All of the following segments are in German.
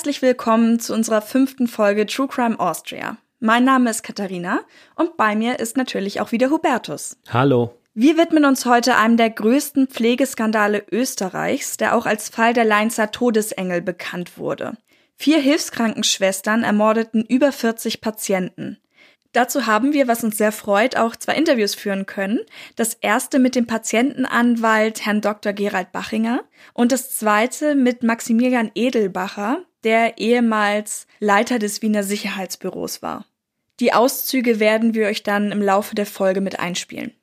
Herzlich willkommen zu unserer fünften Folge True Crime Austria. Mein Name ist Katharina und bei mir ist natürlich auch wieder Hubertus. Hallo. Wir widmen uns heute einem der größten Pflegeskandale Österreichs, der auch als Fall der Leinzer Todesengel bekannt wurde. Vier Hilfskrankenschwestern ermordeten über 40 Patienten. Dazu haben wir, was uns sehr freut, auch zwei Interviews führen können. Das erste mit dem Patientenanwalt Herrn Dr. Gerald Bachinger und das zweite mit Maximilian Edelbacher, der ehemals Leiter des Wiener Sicherheitsbüros war. Die Auszüge werden wir euch dann im Laufe der Folge mit einspielen.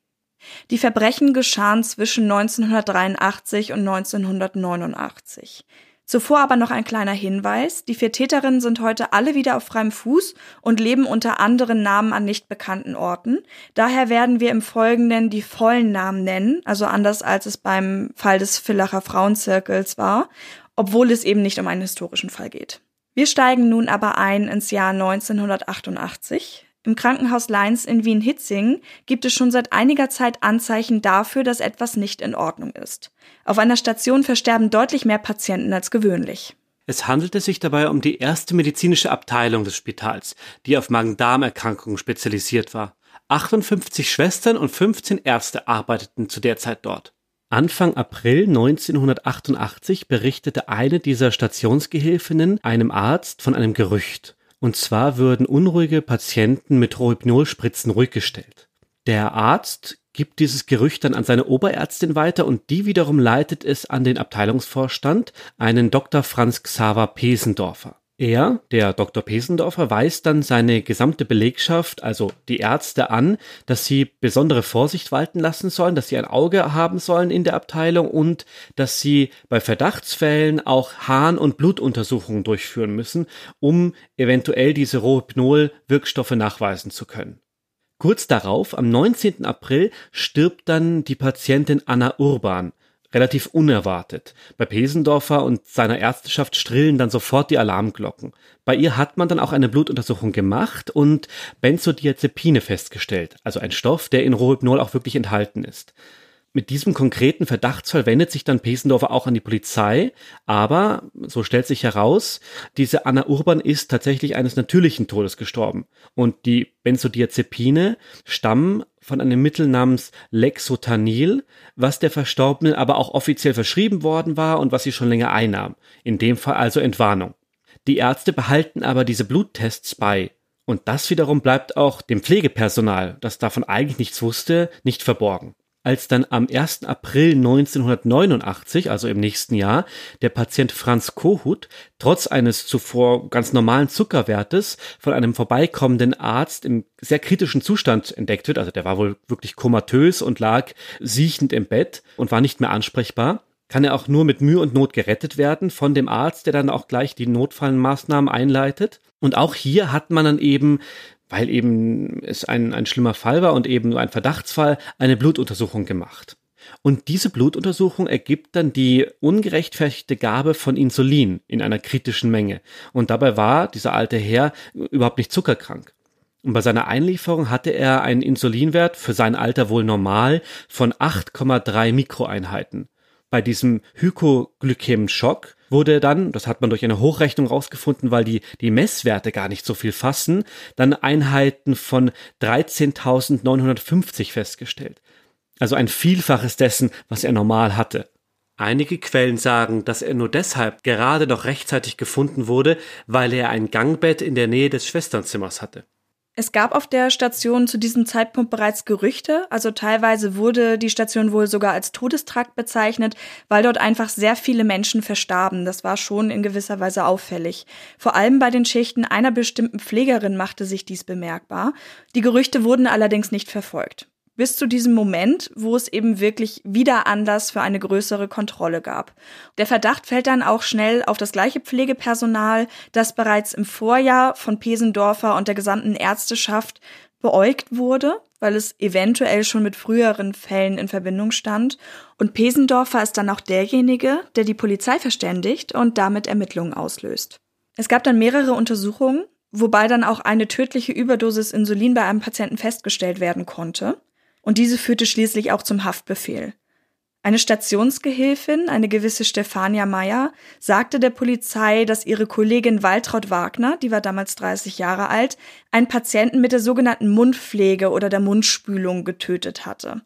Die Verbrechen geschahen zwischen 1983 und 1989. Zuvor aber noch ein kleiner Hinweis. Die vier Täterinnen sind heute alle wieder auf freiem Fuß und leben unter anderen Namen an nicht bekannten Orten. Daher werden wir im Folgenden die vollen Namen nennen, also anders als es beim Fall des Villacher Frauenzirkels war, obwohl es eben nicht um einen historischen Fall geht. Wir steigen nun aber ein ins Jahr 1988. Im Krankenhaus Leins in Wien-Hitzing gibt es schon seit einiger Zeit Anzeichen dafür, dass etwas nicht in Ordnung ist. Auf einer Station versterben deutlich mehr Patienten als gewöhnlich. Es handelte sich dabei um die erste medizinische Abteilung des Spitals, die auf Magen-Darm-Erkrankungen spezialisiert war. 58 Schwestern und 15 Ärzte arbeiteten zu der Zeit dort. Anfang April 1988 berichtete eine dieser Stationsgehilfinnen einem Arzt von einem Gerücht. Und zwar würden unruhige Patienten mit Rohypnolspritzen ruhig gestellt. Der Arzt gibt dieses Gerücht dann an seine Oberärztin weiter und die wiederum leitet es an den Abteilungsvorstand, einen Dr. Franz Xaver Pesendorfer. Er, der Dr. Pesendorfer, weist dann seine gesamte Belegschaft, also die Ärzte an, dass sie besondere Vorsicht walten lassen sollen, dass sie ein Auge haben sollen in der Abteilung und dass sie bei Verdachtsfällen auch Harn- und Blutuntersuchungen durchführen müssen, um eventuell diese Rohypnol-Wirkstoffe nachweisen zu können. Kurz darauf, am 19. April, stirbt dann die Patientin Anna Urban relativ unerwartet. Bei Pesendorfer und seiner Ärzteschaft strillen dann sofort die Alarmglocken. Bei ihr hat man dann auch eine Blutuntersuchung gemacht und Benzodiazepine festgestellt, also ein Stoff, der in Rohypnol auch wirklich enthalten ist. Mit diesem konkreten Verdachtsfall wendet sich dann Pesendorfer auch an die Polizei, aber, so stellt sich heraus, diese Anna Urban ist tatsächlich eines natürlichen Todes gestorben. Und die Benzodiazepine stammen von einem Mittel namens Lexotanil, was der Verstorbenen aber auch offiziell verschrieben worden war und was sie schon länger einnahm. In dem Fall also Entwarnung. Die Ärzte behalten aber diese Bluttests bei. Und das wiederum bleibt auch dem Pflegepersonal, das davon eigentlich nichts wusste, nicht verborgen als dann am 1. April 1989, also im nächsten Jahr, der Patient Franz Kohut trotz eines zuvor ganz normalen Zuckerwertes von einem vorbeikommenden Arzt im sehr kritischen Zustand entdeckt wird, also der war wohl wirklich komatös und lag siechend im Bett und war nicht mehr ansprechbar, kann er auch nur mit Mühe und Not gerettet werden von dem Arzt, der dann auch gleich die Notfallmaßnahmen einleitet. Und auch hier hat man dann eben weil eben es ein, ein schlimmer Fall war und eben ein Verdachtsfall, eine Blutuntersuchung gemacht. Und diese Blutuntersuchung ergibt dann die ungerechtfertigte Gabe von Insulin in einer kritischen Menge. Und dabei war dieser alte Herr überhaupt nicht zuckerkrank. Und bei seiner Einlieferung hatte er einen Insulinwert für sein Alter wohl normal von 8,3 Mikroeinheiten. Bei diesem Hypoglykämenschock wurde dann, das hat man durch eine Hochrechnung rausgefunden, weil die, die Messwerte gar nicht so viel fassen, dann Einheiten von 13.950 festgestellt. Also ein Vielfaches dessen, was er normal hatte. Einige Quellen sagen, dass er nur deshalb gerade noch rechtzeitig gefunden wurde, weil er ein Gangbett in der Nähe des Schwesternzimmers hatte. Es gab auf der Station zu diesem Zeitpunkt bereits Gerüchte, also teilweise wurde die Station wohl sogar als Todestrakt bezeichnet, weil dort einfach sehr viele Menschen verstarben. Das war schon in gewisser Weise auffällig. Vor allem bei den Schichten einer bestimmten Pflegerin machte sich dies bemerkbar. Die Gerüchte wurden allerdings nicht verfolgt. Bis zu diesem Moment, wo es eben wirklich wieder Anlass für eine größere Kontrolle gab. Der Verdacht fällt dann auch schnell auf das gleiche Pflegepersonal, das bereits im Vorjahr von Pesendorfer und der gesamten Ärzteschaft beäugt wurde, weil es eventuell schon mit früheren Fällen in Verbindung stand. Und Pesendorfer ist dann auch derjenige, der die Polizei verständigt und damit Ermittlungen auslöst. Es gab dann mehrere Untersuchungen, wobei dann auch eine tödliche Überdosis Insulin bei einem Patienten festgestellt werden konnte und diese führte schließlich auch zum Haftbefehl. Eine Stationsgehilfin, eine gewisse Stefania Meyer, sagte der Polizei, dass ihre Kollegin Waltraud Wagner, die war damals 30 Jahre alt, einen Patienten mit der sogenannten Mundpflege oder der Mundspülung getötet hatte.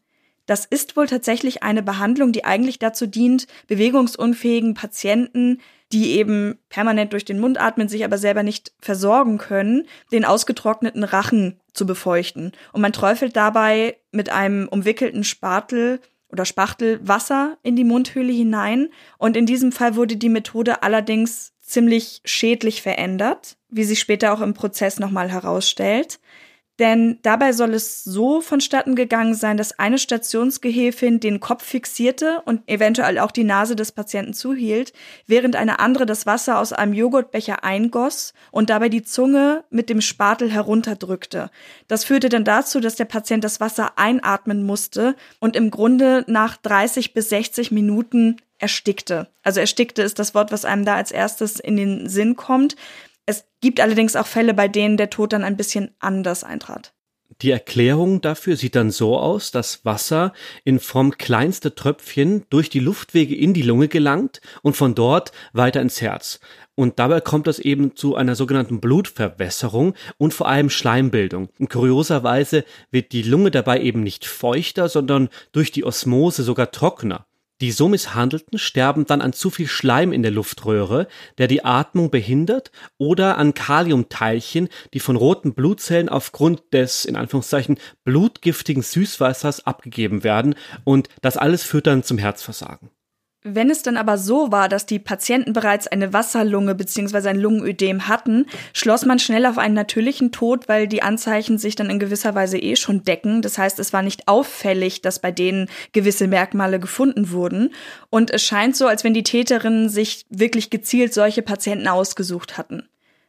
Das ist wohl tatsächlich eine Behandlung, die eigentlich dazu dient, bewegungsunfähigen Patienten die eben permanent durch den Mund atmen, sich aber selber nicht versorgen können, den ausgetrockneten Rachen zu befeuchten. Und man träufelt dabei mit einem umwickelten Spatel oder Spachtel Wasser in die Mundhöhle hinein. Und in diesem Fall wurde die Methode allerdings ziemlich schädlich verändert, wie sich später auch im Prozess nochmal herausstellt. Denn dabei soll es so vonstatten gegangen sein, dass eine Stationsgehilfin den Kopf fixierte und eventuell auch die Nase des Patienten zuhielt, während eine andere das Wasser aus einem Joghurtbecher eingoss und dabei die Zunge mit dem Spatel herunterdrückte. Das führte dann dazu, dass der Patient das Wasser einatmen musste und im Grunde nach 30 bis 60 Minuten erstickte. Also erstickte ist das Wort, was einem da als erstes in den Sinn kommt. Es gibt allerdings auch Fälle, bei denen der Tod dann ein bisschen anders eintrat. Die Erklärung dafür sieht dann so aus, dass Wasser in Form kleinster Tröpfchen durch die Luftwege in die Lunge gelangt und von dort weiter ins Herz. Und dabei kommt es eben zu einer sogenannten Blutverwässerung und vor allem Schleimbildung. Und kurioserweise wird die Lunge dabei eben nicht feuchter, sondern durch die Osmose sogar trockener. Die so Misshandelten sterben dann an zu viel Schleim in der Luftröhre, der die Atmung behindert, oder an Kaliumteilchen, die von roten Blutzellen aufgrund des, in Anführungszeichen, blutgiftigen Süßwassers abgegeben werden, und das alles führt dann zum Herzversagen. Wenn es dann aber so war, dass die Patienten bereits eine Wasserlunge bzw. ein Lungenödem hatten, schloss man schnell auf einen natürlichen Tod, weil die Anzeichen sich dann in gewisser Weise eh schon decken. Das heißt, es war nicht auffällig, dass bei denen gewisse Merkmale gefunden wurden. Und es scheint so, als wenn die Täterinnen sich wirklich gezielt solche Patienten ausgesucht hatten.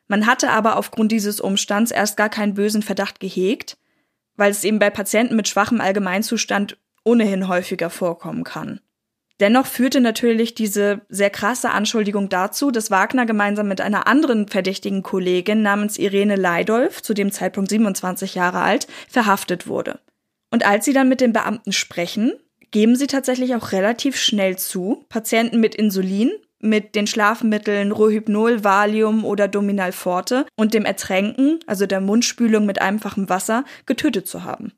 Man hatte aber aufgrund dieses Umstands erst gar keinen bösen Verdacht gehegt, weil es eben bei Patienten mit schwachem Allgemeinzustand ohnehin häufiger vorkommen kann. Dennoch führte natürlich diese sehr krasse Anschuldigung dazu, dass Wagner gemeinsam mit einer anderen verdächtigen Kollegin namens Irene Leidolf, zu dem Zeitpunkt 27 Jahre alt, verhaftet wurde. Und als sie dann mit den Beamten sprechen, geben sie tatsächlich auch relativ schnell zu, Patienten mit Insulin, mit den Schlafmitteln Rohypnol, Valium oder Dominal Forte und dem Ertränken, also der Mundspülung mit einfachem Wasser, getötet zu haben.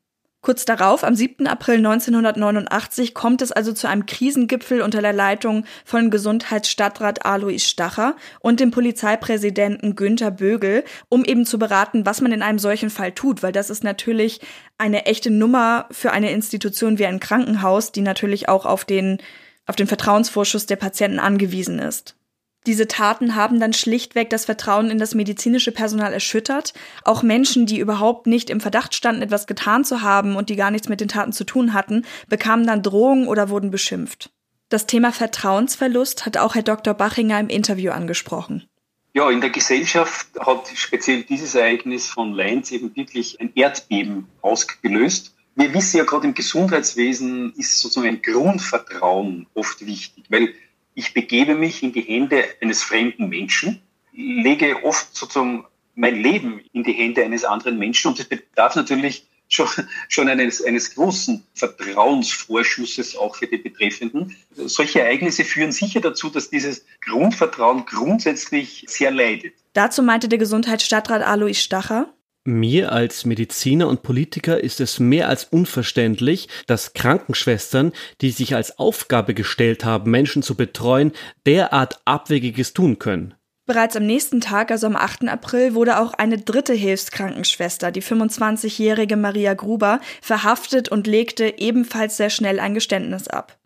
Kurz darauf, am 7. April 1989, kommt es also zu einem Krisengipfel unter der Leitung von Gesundheitsstadtrat Alois Stacher und dem Polizeipräsidenten Günther Bögel, um eben zu beraten, was man in einem solchen Fall tut, weil das ist natürlich eine echte Nummer für eine Institution wie ein Krankenhaus, die natürlich auch auf den, auf den Vertrauensvorschuss der Patienten angewiesen ist. Diese Taten haben dann schlichtweg das Vertrauen in das medizinische Personal erschüttert. Auch Menschen, die überhaupt nicht im Verdacht standen, etwas getan zu haben und die gar nichts mit den Taten zu tun hatten, bekamen dann Drohungen oder wurden beschimpft. Das Thema Vertrauensverlust hat auch Herr Dr. Bachinger im Interview angesprochen. Ja, in der Gesellschaft hat speziell dieses Ereignis von Leinz eben wirklich ein Erdbeben ausgelöst. Wir wissen ja gerade im Gesundheitswesen ist sozusagen ein Grundvertrauen oft wichtig, weil ich begebe mich in die Hände eines fremden Menschen, lege oft sozusagen mein Leben in die Hände eines anderen Menschen und es bedarf natürlich schon, schon eines, eines großen Vertrauensvorschusses auch für die Betreffenden. Solche Ereignisse führen sicher dazu, dass dieses Grundvertrauen grundsätzlich sehr leidet. Dazu meinte der Gesundheitsstadtrat Alois Stacher. Mir als Mediziner und Politiker ist es mehr als unverständlich, dass Krankenschwestern, die sich als Aufgabe gestellt haben, Menschen zu betreuen, derart Abwegiges tun können. Bereits am nächsten Tag, also am 8. April, wurde auch eine dritte Hilfskrankenschwester, die 25-jährige Maria Gruber, verhaftet und legte ebenfalls sehr schnell ein Geständnis ab.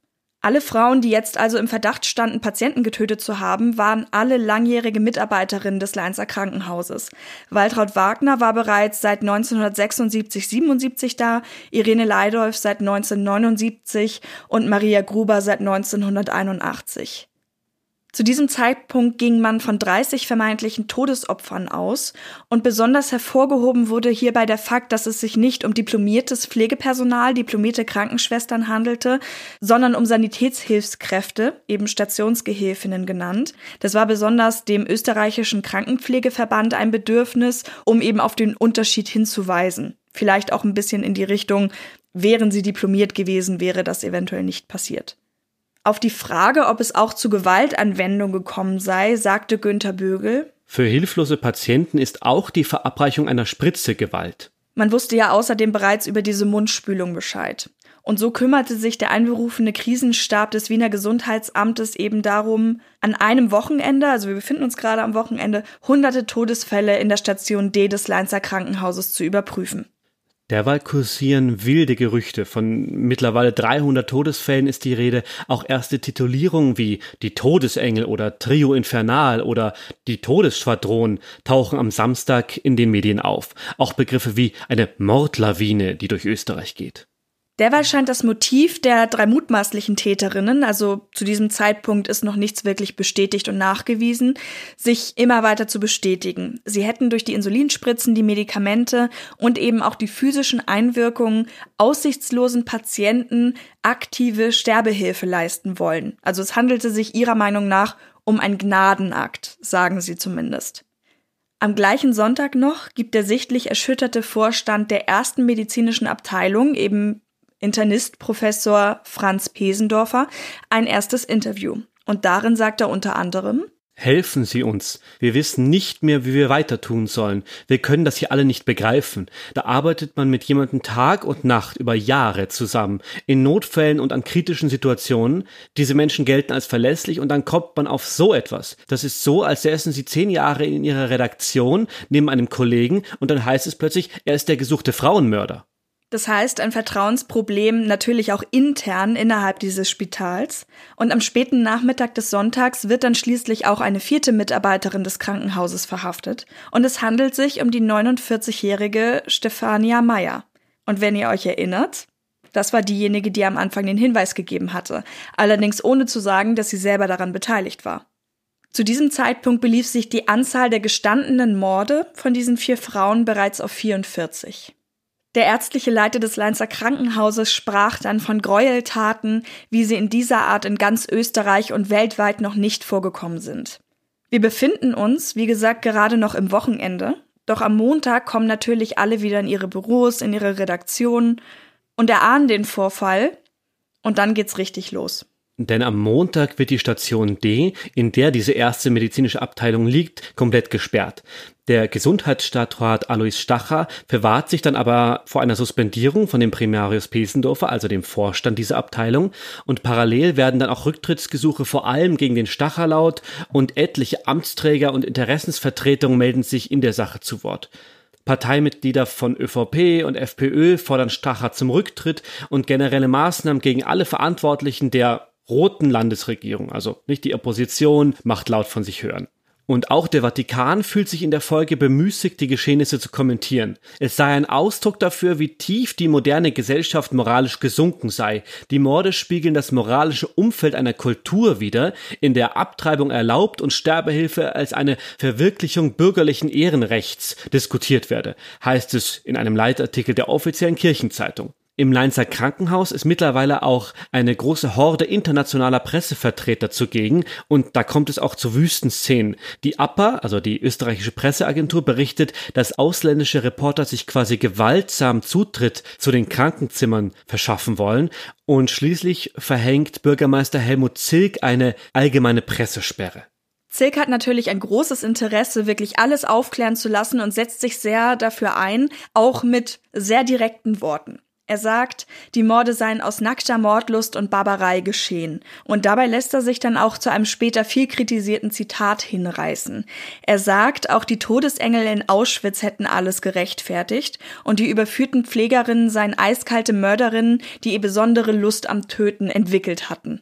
Alle Frauen, die jetzt also im Verdacht standen, Patienten getötet zu haben, waren alle langjährige Mitarbeiterinnen des Leinzer Krankenhauses. Waltraud Wagner war bereits seit 1976-77 da, Irene Leidolf seit 1979 und Maria Gruber seit 1981. Zu diesem Zeitpunkt ging man von 30 vermeintlichen Todesopfern aus und besonders hervorgehoben wurde hierbei der Fakt, dass es sich nicht um diplomiertes Pflegepersonal, diplomierte Krankenschwestern handelte, sondern um Sanitätshilfskräfte, eben Stationsgehilfinnen genannt. Das war besonders dem österreichischen Krankenpflegeverband ein Bedürfnis, um eben auf den Unterschied hinzuweisen. Vielleicht auch ein bisschen in die Richtung, wären sie diplomiert gewesen, wäre das eventuell nicht passiert. Auf die Frage, ob es auch zu Gewaltanwendung gekommen sei, sagte Günther Bögel, Für hilflose Patienten ist auch die Verabreichung einer Spritze Gewalt. Man wusste ja außerdem bereits über diese Mundspülung Bescheid. Und so kümmerte sich der einberufene Krisenstab des Wiener Gesundheitsamtes eben darum, an einem Wochenende, also wir befinden uns gerade am Wochenende, hunderte Todesfälle in der Station D des Leinzer Krankenhauses zu überprüfen. Derweil kursieren wilde Gerüchte. Von mittlerweile 300 Todesfällen ist die Rede. Auch erste Titulierungen wie die Todesengel oder Trio Infernal oder die Todesschwadron tauchen am Samstag in den Medien auf. Auch Begriffe wie eine Mordlawine, die durch Österreich geht. Derweil scheint das Motiv der drei mutmaßlichen Täterinnen, also zu diesem Zeitpunkt ist noch nichts wirklich bestätigt und nachgewiesen, sich immer weiter zu bestätigen. Sie hätten durch die Insulinspritzen, die Medikamente und eben auch die physischen Einwirkungen aussichtslosen Patienten aktive Sterbehilfe leisten wollen. Also es handelte sich ihrer Meinung nach um ein Gnadenakt, sagen sie zumindest. Am gleichen Sonntag noch gibt der sichtlich erschütterte Vorstand der ersten medizinischen Abteilung, eben Internist Professor Franz Pesendorfer ein erstes Interview. Und darin sagt er unter anderem, Helfen Sie uns. Wir wissen nicht mehr, wie wir weiter tun sollen. Wir können das hier alle nicht begreifen. Da arbeitet man mit jemandem Tag und Nacht über Jahre zusammen. In Notfällen und an kritischen Situationen. Diese Menschen gelten als verlässlich und dann kommt man auf so etwas. Das ist so, als säßen Sie zehn Jahre in Ihrer Redaktion neben einem Kollegen und dann heißt es plötzlich, er ist der gesuchte Frauenmörder. Das heißt, ein Vertrauensproblem natürlich auch intern innerhalb dieses Spitals. Und am späten Nachmittag des Sonntags wird dann schließlich auch eine vierte Mitarbeiterin des Krankenhauses verhaftet. Und es handelt sich um die 49-jährige Stefania Meyer. Und wenn ihr euch erinnert, das war diejenige, die am Anfang den Hinweis gegeben hatte, allerdings ohne zu sagen, dass sie selber daran beteiligt war. Zu diesem Zeitpunkt belief sich die Anzahl der gestandenen Morde von diesen vier Frauen bereits auf 44. Der ärztliche Leiter des Leinzer Krankenhauses sprach dann von Gräueltaten, wie sie in dieser Art in ganz Österreich und weltweit noch nicht vorgekommen sind. Wir befinden uns, wie gesagt, gerade noch im Wochenende, doch am Montag kommen natürlich alle wieder in ihre Büros, in ihre Redaktionen und erahnen den Vorfall und dann geht's richtig los. Denn am Montag wird die Station D, in der diese erste medizinische Abteilung liegt, komplett gesperrt. Der Gesundheitsstadtrat Alois Stacher verwahrt sich dann aber vor einer Suspendierung von dem Primarius Pesendorfer, also dem Vorstand dieser Abteilung. Und parallel werden dann auch Rücktrittsgesuche vor allem gegen den Stacher laut und etliche Amtsträger und Interessensvertretungen melden sich in der Sache zu Wort. Parteimitglieder von ÖVP und FPÖ fordern Stacher zum Rücktritt und generelle Maßnahmen gegen alle Verantwortlichen der roten Landesregierung, also nicht die Opposition, macht laut von sich hören. Und auch der Vatikan fühlt sich in der Folge bemüßigt, die Geschehnisse zu kommentieren. Es sei ein Ausdruck dafür, wie tief die moderne Gesellschaft moralisch gesunken sei. Die Morde spiegeln das moralische Umfeld einer Kultur wider, in der Abtreibung erlaubt und Sterbehilfe als eine Verwirklichung bürgerlichen Ehrenrechts diskutiert werde, heißt es in einem Leitartikel der offiziellen Kirchenzeitung. Im Leinzer Krankenhaus ist mittlerweile auch eine große Horde internationaler Pressevertreter zugegen und da kommt es auch zu Wüstenszenen. Die APA, also die österreichische Presseagentur, berichtet, dass ausländische Reporter sich quasi gewaltsam Zutritt zu den Krankenzimmern verschaffen wollen und schließlich verhängt Bürgermeister Helmut Zilk eine allgemeine Pressesperre. Zilk hat natürlich ein großes Interesse, wirklich alles aufklären zu lassen und setzt sich sehr dafür ein, auch mit sehr direkten Worten. Er sagt, die Morde seien aus nackter Mordlust und Barbarei geschehen. Und dabei lässt er sich dann auch zu einem später viel kritisierten Zitat hinreißen. Er sagt, auch die Todesengel in Auschwitz hätten alles gerechtfertigt und die überführten Pflegerinnen seien eiskalte Mörderinnen, die ihr besondere Lust am Töten entwickelt hatten.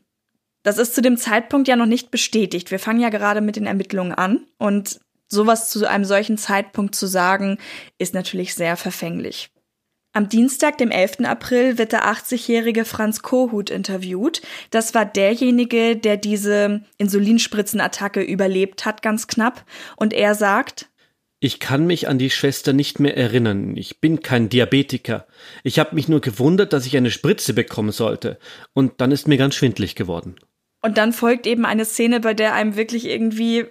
Das ist zu dem Zeitpunkt ja noch nicht bestätigt. Wir fangen ja gerade mit den Ermittlungen an und sowas zu einem solchen Zeitpunkt zu sagen, ist natürlich sehr verfänglich. Am Dienstag, dem 11. April, wird der 80-jährige Franz Kohut interviewt. Das war derjenige, der diese Insulinspritzenattacke überlebt hat, ganz knapp. Und er sagt, ich kann mich an die Schwester nicht mehr erinnern. Ich bin kein Diabetiker. Ich habe mich nur gewundert, dass ich eine Spritze bekommen sollte. Und dann ist mir ganz schwindlig geworden. Und dann folgt eben eine Szene, bei der einem wirklich irgendwie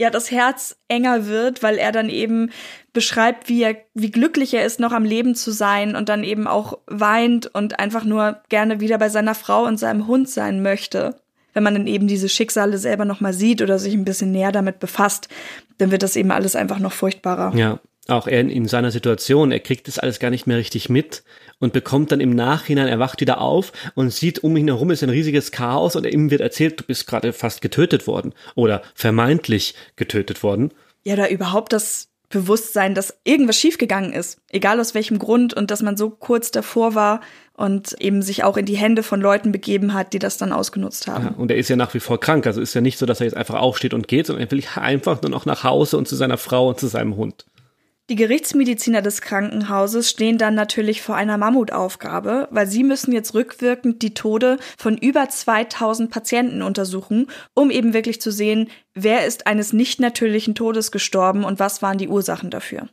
ja das Herz enger wird, weil er dann eben beschreibt, wie er, wie glücklich er ist, noch am Leben zu sein und dann eben auch weint und einfach nur gerne wieder bei seiner Frau und seinem Hund sein möchte. Wenn man dann eben diese Schicksale selber nochmal sieht oder sich ein bisschen näher damit befasst, dann wird das eben alles einfach noch furchtbarer. Ja, auch er in, in seiner Situation, er kriegt das alles gar nicht mehr richtig mit und bekommt dann im Nachhinein, er wacht wieder auf und sieht um ihn herum ist ein riesiges Chaos und ihm wird erzählt, du bist gerade fast getötet worden oder vermeintlich getötet worden. Ja, da überhaupt das Bewusstsein, dass irgendwas schiefgegangen ist, egal aus welchem Grund und dass man so kurz davor war und eben sich auch in die Hände von Leuten begeben hat, die das dann ausgenutzt haben. Ja, und er ist ja nach wie vor krank, also ist ja nicht so, dass er jetzt einfach aufsteht und geht, sondern er will einfach nur noch nach Hause und zu seiner Frau und zu seinem Hund. Die Gerichtsmediziner des Krankenhauses stehen dann natürlich vor einer Mammutaufgabe, weil sie müssen jetzt rückwirkend die Tode von über 2000 Patienten untersuchen, um eben wirklich zu sehen, wer ist eines nicht natürlichen Todes gestorben und was waren die Ursachen dafür.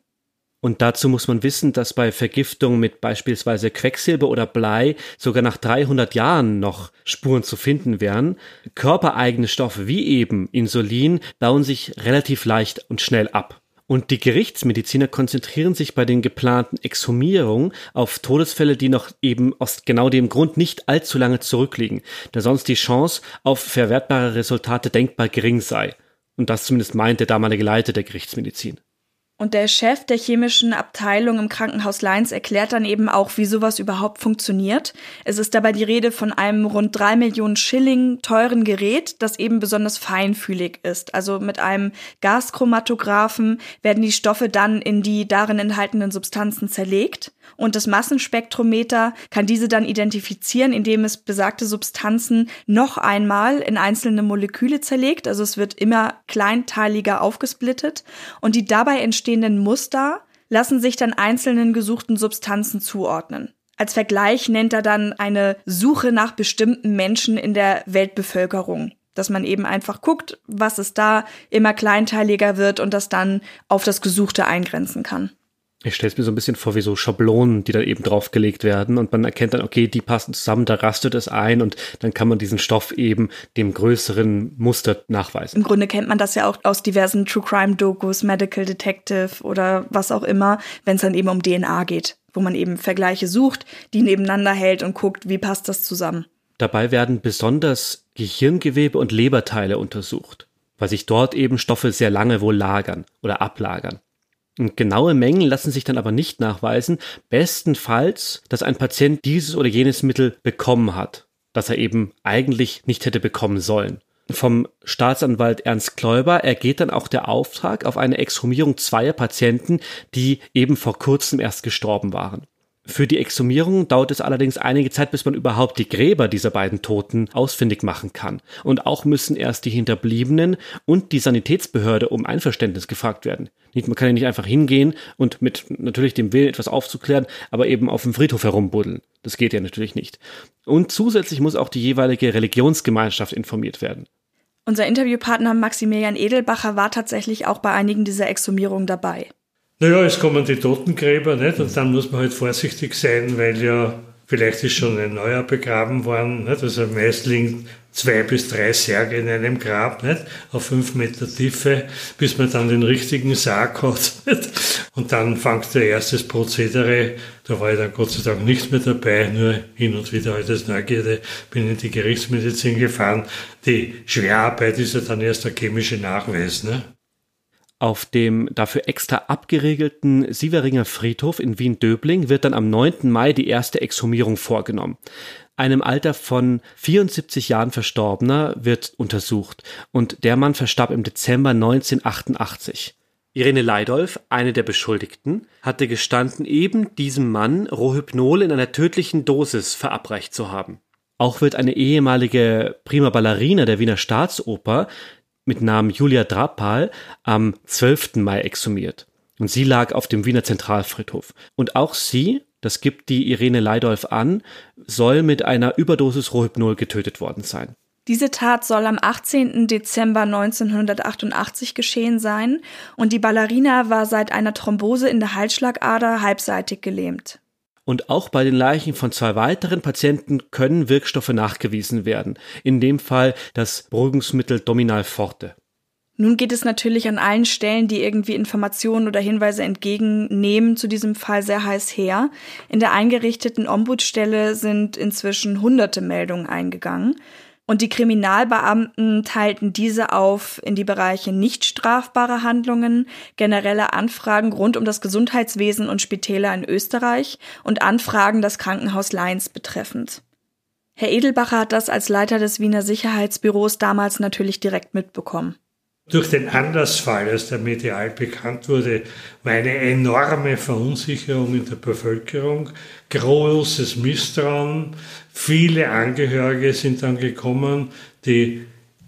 Und dazu muss man wissen, dass bei Vergiftung mit beispielsweise Quecksilber oder Blei sogar nach 300 Jahren noch Spuren zu finden wären. Körpereigene Stoffe wie eben Insulin bauen sich relativ leicht und schnell ab. Und die Gerichtsmediziner konzentrieren sich bei den geplanten Exhumierungen auf Todesfälle, die noch eben aus genau dem Grund nicht allzu lange zurückliegen, da sonst die Chance auf verwertbare Resultate denkbar gering sei. Und das zumindest meint der damalige Leiter der Gerichtsmedizin. Und der Chef der chemischen Abteilung im Krankenhaus Leins erklärt dann eben auch, wie sowas überhaupt funktioniert. Es ist dabei die Rede von einem rund drei Millionen Schilling teuren Gerät, das eben besonders feinfühlig ist. Also mit einem Gaschromatographen werden die Stoffe dann in die darin enthaltenen Substanzen zerlegt und das Massenspektrometer kann diese dann identifizieren, indem es besagte Substanzen noch einmal in einzelne Moleküle zerlegt. Also es wird immer kleinteiliger aufgesplittet und die dabei entstehenden Muster lassen sich dann einzelnen gesuchten Substanzen zuordnen. Als Vergleich nennt er dann eine Suche nach bestimmten Menschen in der Weltbevölkerung dass man eben einfach guckt, was es da immer kleinteiliger wird und das dann auf das Gesuchte eingrenzen kann. Ich stelle es mir so ein bisschen vor wie so Schablonen, die da eben draufgelegt werden und man erkennt dann, okay, die passen zusammen, da rastet es ein und dann kann man diesen Stoff eben dem größeren Muster nachweisen. Im Grunde kennt man das ja auch aus diversen True Crime Dokus, Medical Detective oder was auch immer, wenn es dann eben um DNA geht, wo man eben Vergleiche sucht, die nebeneinander hält und guckt, wie passt das zusammen. Dabei werden besonders Gehirngewebe und Leberteile untersucht, weil sich dort eben Stoffe sehr lange wohl lagern oder ablagern. Genaue Mengen lassen sich dann aber nicht nachweisen. Bestenfalls, dass ein Patient dieses oder jenes Mittel bekommen hat, das er eben eigentlich nicht hätte bekommen sollen. Vom Staatsanwalt Ernst Kläuber ergeht dann auch der Auftrag auf eine Exhumierung zweier Patienten, die eben vor kurzem erst gestorben waren. Für die Exhumierung dauert es allerdings einige Zeit, bis man überhaupt die Gräber dieser beiden Toten ausfindig machen kann. Und auch müssen erst die Hinterbliebenen und die Sanitätsbehörde um Einverständnis gefragt werden. Man kann ja nicht einfach hingehen und mit natürlich dem Willen etwas aufzuklären, aber eben auf dem Friedhof herumbuddeln. Das geht ja natürlich nicht. Und zusätzlich muss auch die jeweilige Religionsgemeinschaft informiert werden. Unser Interviewpartner Maximilian Edelbacher war tatsächlich auch bei einigen dieser Exhumierungen dabei. Naja, es kommen die Totengräber, nicht? Und dann muss man halt vorsichtig sein, weil ja vielleicht ist schon ein neuer begraben worden, nicht? Also meist liegen zwei bis drei Särge in einem Grab, nicht? Auf fünf Meter Tiefe, bis man dann den richtigen Sarg hat, nicht? Und dann fängt der erste Prozedere. Da war ich dann Gott sei Dank nichts mehr dabei, nur hin und wieder halt als Neugierde bin in die Gerichtsmedizin gefahren. Die Schwerarbeit ist ja dann erst der chemische Nachweis, ne? Auf dem dafür extra abgeregelten Sieveringer Friedhof in Wien-Döbling wird dann am 9. Mai die erste Exhumierung vorgenommen. Einem Alter von 74 Jahren Verstorbener wird untersucht und der Mann verstarb im Dezember 1988. Irene Leidolf, eine der Beschuldigten, hatte gestanden, eben diesem Mann Rohypnol in einer tödlichen Dosis verabreicht zu haben. Auch wird eine ehemalige Prima Ballerina der Wiener Staatsoper mit Namen Julia Drapal am 12. Mai exhumiert. Und sie lag auf dem Wiener Zentralfriedhof. Und auch sie, das gibt die Irene Leidolf an, soll mit einer Überdosis Rohypnol getötet worden sein. Diese Tat soll am 18. Dezember 1988 geschehen sein und die Ballerina war seit einer Thrombose in der Halsschlagader halbseitig gelähmt. Und auch bei den Leichen von zwei weiteren Patienten können Wirkstoffe nachgewiesen werden. In dem Fall das Beruhigungsmittel Dominal Forte. Nun geht es natürlich an allen Stellen, die irgendwie Informationen oder Hinweise entgegennehmen, zu diesem Fall sehr heiß her. In der eingerichteten Ombudsstelle sind inzwischen hunderte Meldungen eingegangen. Und die Kriminalbeamten teilten diese auf in die Bereiche nicht strafbare Handlungen, generelle Anfragen rund um das Gesundheitswesen und Spitäler in Österreich und Anfragen das Krankenhaus Leins betreffend. Herr Edelbacher hat das als Leiter des Wiener Sicherheitsbüros damals natürlich direkt mitbekommen. Durch den Anlassfall, als der medial bekannt wurde, war eine enorme Verunsicherung in der Bevölkerung, großes Misstrauen. Viele Angehörige sind dann gekommen, die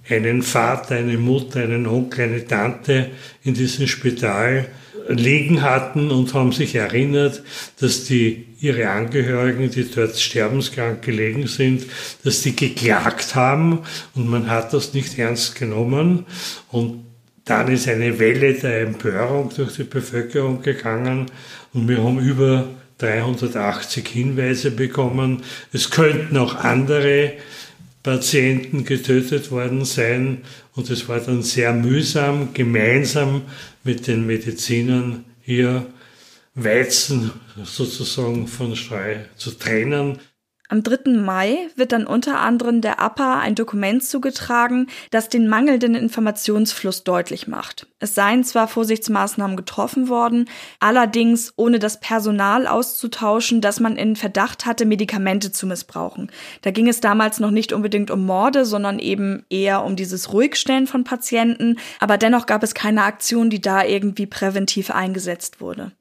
einen Vater, eine Mutter, einen Onkel, eine Tante in diesem Spital liegen hatten und haben sich erinnert, dass die ihre Angehörigen, die dort sterbenskrank gelegen sind, dass die geklagt haben und man hat das nicht ernst genommen und dann ist eine Welle der Empörung durch die Bevölkerung gegangen und wir haben über 380 Hinweise bekommen. Es könnten auch andere Patienten getötet worden sein und es war dann sehr mühsam, gemeinsam mit den Medizinern hier Weizen sozusagen von Streu zu trennen. Am 3. Mai wird dann unter anderem der APA ein Dokument zugetragen, das den mangelnden Informationsfluss deutlich macht. Es seien zwar Vorsichtsmaßnahmen getroffen worden, allerdings ohne das Personal auszutauschen, dass man in Verdacht hatte, Medikamente zu missbrauchen. Da ging es damals noch nicht unbedingt um Morde, sondern eben eher um dieses Ruhigstellen von Patienten, aber dennoch gab es keine Aktion, die da irgendwie präventiv eingesetzt wurde.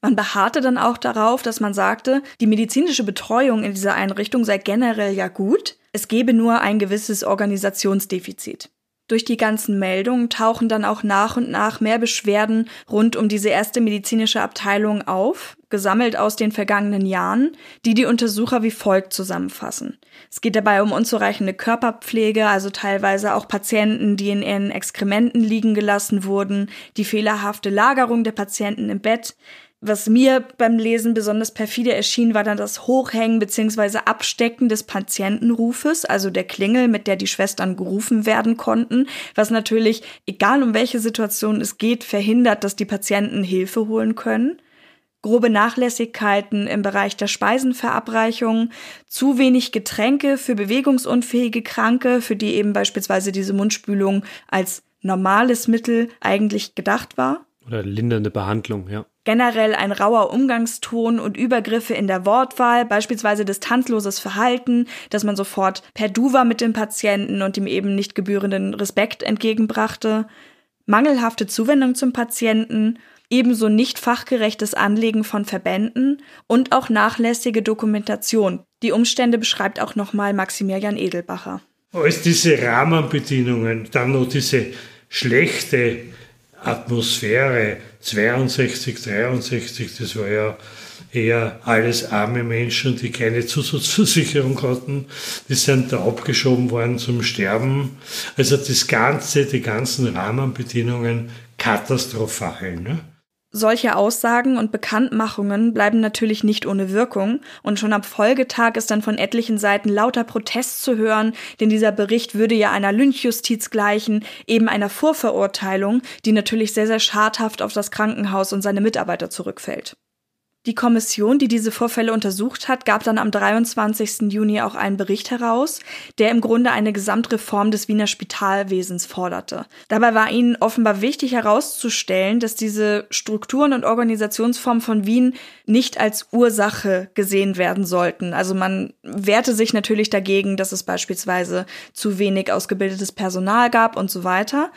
Man beharrte dann auch darauf, dass man sagte, die medizinische Betreuung in dieser Einrichtung sei generell ja gut, es gebe nur ein gewisses Organisationsdefizit. Durch die ganzen Meldungen tauchen dann auch nach und nach mehr Beschwerden rund um diese erste medizinische Abteilung auf, gesammelt aus den vergangenen Jahren, die die Untersucher wie folgt zusammenfassen. Es geht dabei um unzureichende Körperpflege, also teilweise auch Patienten, die in ihren Exkrementen liegen gelassen wurden, die fehlerhafte Lagerung der Patienten im Bett, was mir beim Lesen besonders perfide erschien, war dann das Hochhängen bzw. Abstecken des Patientenrufes, also der Klingel, mit der die Schwestern gerufen werden konnten, was natürlich, egal um welche Situation es geht, verhindert, dass die Patienten Hilfe holen können. Grobe Nachlässigkeiten im Bereich der Speisenverabreichung, zu wenig Getränke für bewegungsunfähige Kranke, für die eben beispielsweise diese Mundspülung als normales Mittel eigentlich gedacht war. Oder lindernde Behandlung, ja. Generell ein rauer Umgangston und Übergriffe in der Wortwahl, beispielsweise distanzloses Verhalten, dass man sofort per Du war mit dem Patienten und ihm eben nicht gebührenden Respekt entgegenbrachte, mangelhafte Zuwendung zum Patienten, ebenso nicht fachgerechtes Anlegen von Verbänden und auch nachlässige Dokumentation. Die Umstände beschreibt auch nochmal Maximilian Edelbacher. Als diese Rahmenbedingungen, dann noch diese schlechte Atmosphäre 62, 63, das war ja eher alles arme Menschen, die keine Zusatzversicherung hatten, die sind da abgeschoben worden zum Sterben. Also das Ganze, die ganzen Rahmenbedingungen katastrophal. Ne? Solche Aussagen und Bekanntmachungen bleiben natürlich nicht ohne Wirkung und schon am Folgetag ist dann von etlichen Seiten lauter Protest zu hören, denn dieser Bericht würde ja einer Lynchjustiz gleichen, eben einer Vorverurteilung, die natürlich sehr, sehr schadhaft auf das Krankenhaus und seine Mitarbeiter zurückfällt. Die Kommission, die diese Vorfälle untersucht hat, gab dann am 23. Juni auch einen Bericht heraus, der im Grunde eine Gesamtreform des Wiener Spitalwesens forderte. Dabei war ihnen offenbar wichtig herauszustellen, dass diese Strukturen und Organisationsformen von Wien nicht als Ursache gesehen werden sollten. Also man wehrte sich natürlich dagegen, dass es beispielsweise zu wenig ausgebildetes Personal gab und so weiter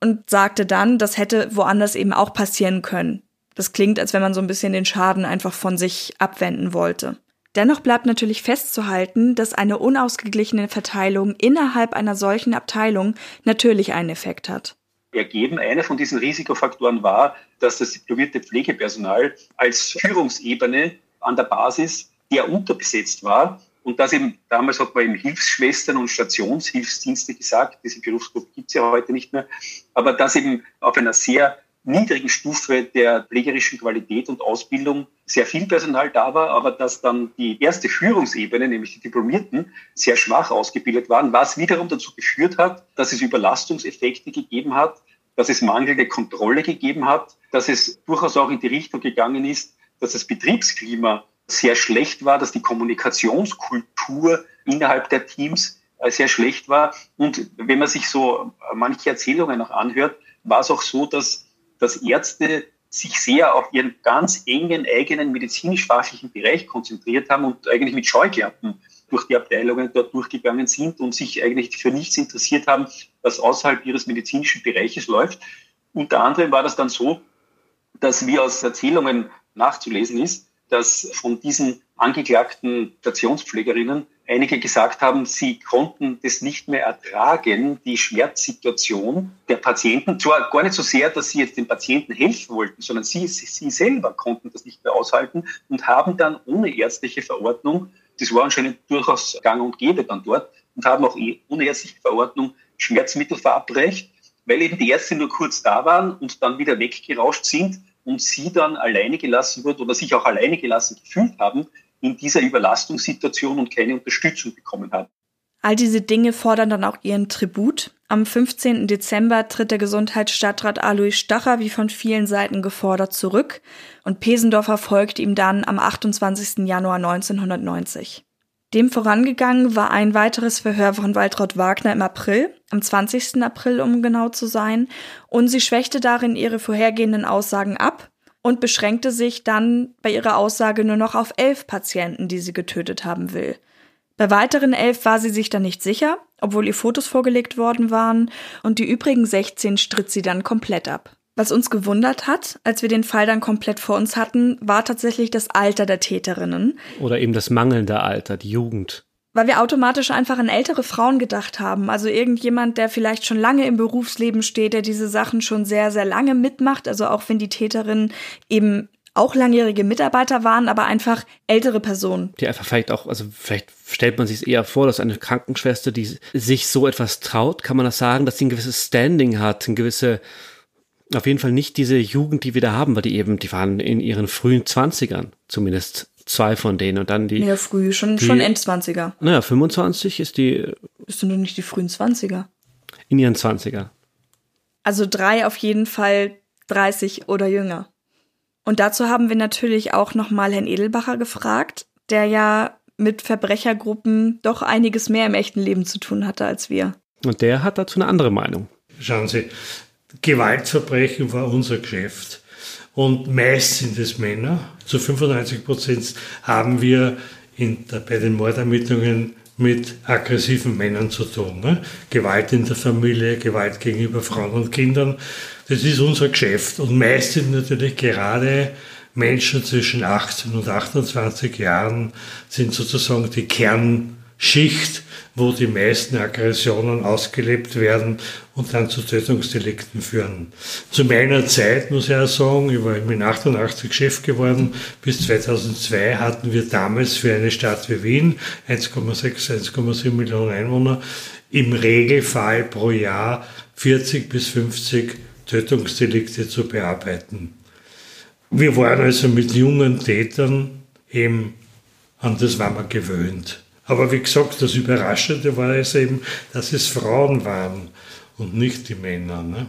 und sagte dann, das hätte woanders eben auch passieren können. Das klingt, als wenn man so ein bisschen den Schaden einfach von sich abwenden wollte. Dennoch bleibt natürlich festzuhalten, dass eine unausgeglichene Verteilung innerhalb einer solchen Abteilung natürlich einen Effekt hat. Ergeben, einer von diesen Risikofaktoren war, dass das diplomierte Pflegepersonal als Führungsebene an der Basis der unterbesetzt war und dass eben, damals hat man eben Hilfsschwestern und Stationshilfsdienste gesagt, diese Berufsgruppe gibt es ja heute nicht mehr, aber dass eben auf einer sehr niedrigen Stufe der pflegerischen Qualität und Ausbildung sehr viel Personal da war, aber dass dann die erste Führungsebene, nämlich die Diplomierten, sehr schwach ausgebildet waren, was wiederum dazu geführt hat, dass es Überlastungseffekte gegeben hat, dass es mangelnde Kontrolle gegeben hat, dass es durchaus auch in die Richtung gegangen ist, dass das Betriebsklima sehr schlecht war, dass die Kommunikationskultur innerhalb der Teams äh, sehr schlecht war. Und wenn man sich so manche Erzählungen noch anhört, war es auch so, dass dass Ärzte sich sehr auf ihren ganz engen eigenen medizinisch-fachlichen Bereich konzentriert haben und eigentlich mit Scheuklappen durch die Abteilungen dort durchgegangen sind und sich eigentlich für nichts interessiert haben, was außerhalb ihres medizinischen Bereiches läuft. Unter anderem war das dann so, dass wie aus Erzählungen nachzulesen ist, dass von diesen angeklagten Stationspflegerinnen einige gesagt haben, sie konnten das nicht mehr ertragen, die Schmerzsituation der Patienten. Zwar gar nicht so sehr, dass sie jetzt den Patienten helfen wollten, sondern sie, sie selber konnten das nicht mehr aushalten und haben dann ohne ärztliche Verordnung, das war anscheinend durchaus gang und gäbe dann dort, und haben auch eh ohne ärztliche Verordnung Schmerzmittel verabreicht, weil eben die Ärzte nur kurz da waren und dann wieder weggerauscht sind und sie dann alleine gelassen wurden oder sich auch alleine gelassen gefühlt haben in dieser Überlastungssituation und keine Unterstützung bekommen haben. All diese Dinge fordern dann auch ihren Tribut. Am 15. Dezember tritt der Gesundheitsstadtrat Alois Stacher wie von vielen Seiten gefordert zurück und Pesendorfer folgt ihm dann am 28. Januar 1990. Dem vorangegangen war ein weiteres Verhör von Waltraud Wagner im April, am 20. April um genau zu sein, und sie schwächte darin ihre vorhergehenden Aussagen ab und beschränkte sich dann bei ihrer Aussage nur noch auf elf Patienten, die sie getötet haben will. Bei weiteren elf war sie sich dann nicht sicher, obwohl ihr Fotos vorgelegt worden waren, und die übrigen 16 stritt sie dann komplett ab. Was uns gewundert hat, als wir den Fall dann komplett vor uns hatten, war tatsächlich das Alter der Täterinnen. Oder eben das mangelnde Alter, die Jugend. Weil wir automatisch einfach an ältere Frauen gedacht haben. Also irgendjemand, der vielleicht schon lange im Berufsleben steht, der diese Sachen schon sehr, sehr lange mitmacht. Also auch wenn die Täterinnen eben auch langjährige Mitarbeiter waren, aber einfach ältere Personen. Die einfach vielleicht auch, also vielleicht stellt man sich eher vor, dass eine Krankenschwester, die sich so etwas traut, kann man das sagen, dass sie ein gewisses Standing hat, ein gewisse auf jeden Fall nicht diese Jugend, die wir da haben, weil die eben, die waren in ihren frühen Zwanzigern, zumindest zwei von denen und dann die. Ja, früh, schon, die, schon Endzwanziger. Naja, 25 ist die. Bist du nur nicht die frühen Zwanziger? In ihren Zwanziger. Also drei auf jeden Fall 30 oder jünger. Und dazu haben wir natürlich auch nochmal Herrn Edelbacher gefragt, der ja mit Verbrechergruppen doch einiges mehr im echten Leben zu tun hatte als wir. Und der hat dazu eine andere Meinung. Schauen Sie, Gewaltverbrechen war unser Geschäft. Und meist sind es Männer. Zu 95 Prozent haben wir in bei den Mordermittlungen mit aggressiven Männern zu tun. Ne? Gewalt in der Familie, Gewalt gegenüber Frauen und Kindern. Das ist unser Geschäft. Und meist sind natürlich gerade Menschen zwischen 18 und 28 Jahren sind sozusagen die Kernschicht wo die meisten Aggressionen ausgelebt werden und dann zu Tötungsdelikten führen. Zu meiner Zeit muss ich auch sagen, ich war mit 88 Chef geworden, bis 2002 hatten wir damals für eine Stadt wie Wien 1,6, 1,7 Millionen Einwohner im Regelfall pro Jahr 40 bis 50 Tötungsdelikte zu bearbeiten. Wir waren also mit jungen Tätern eben an das waren wir gewöhnt. Aber wie gesagt, das Überraschende war es eben, dass es Frauen waren und nicht die Männer. Ne?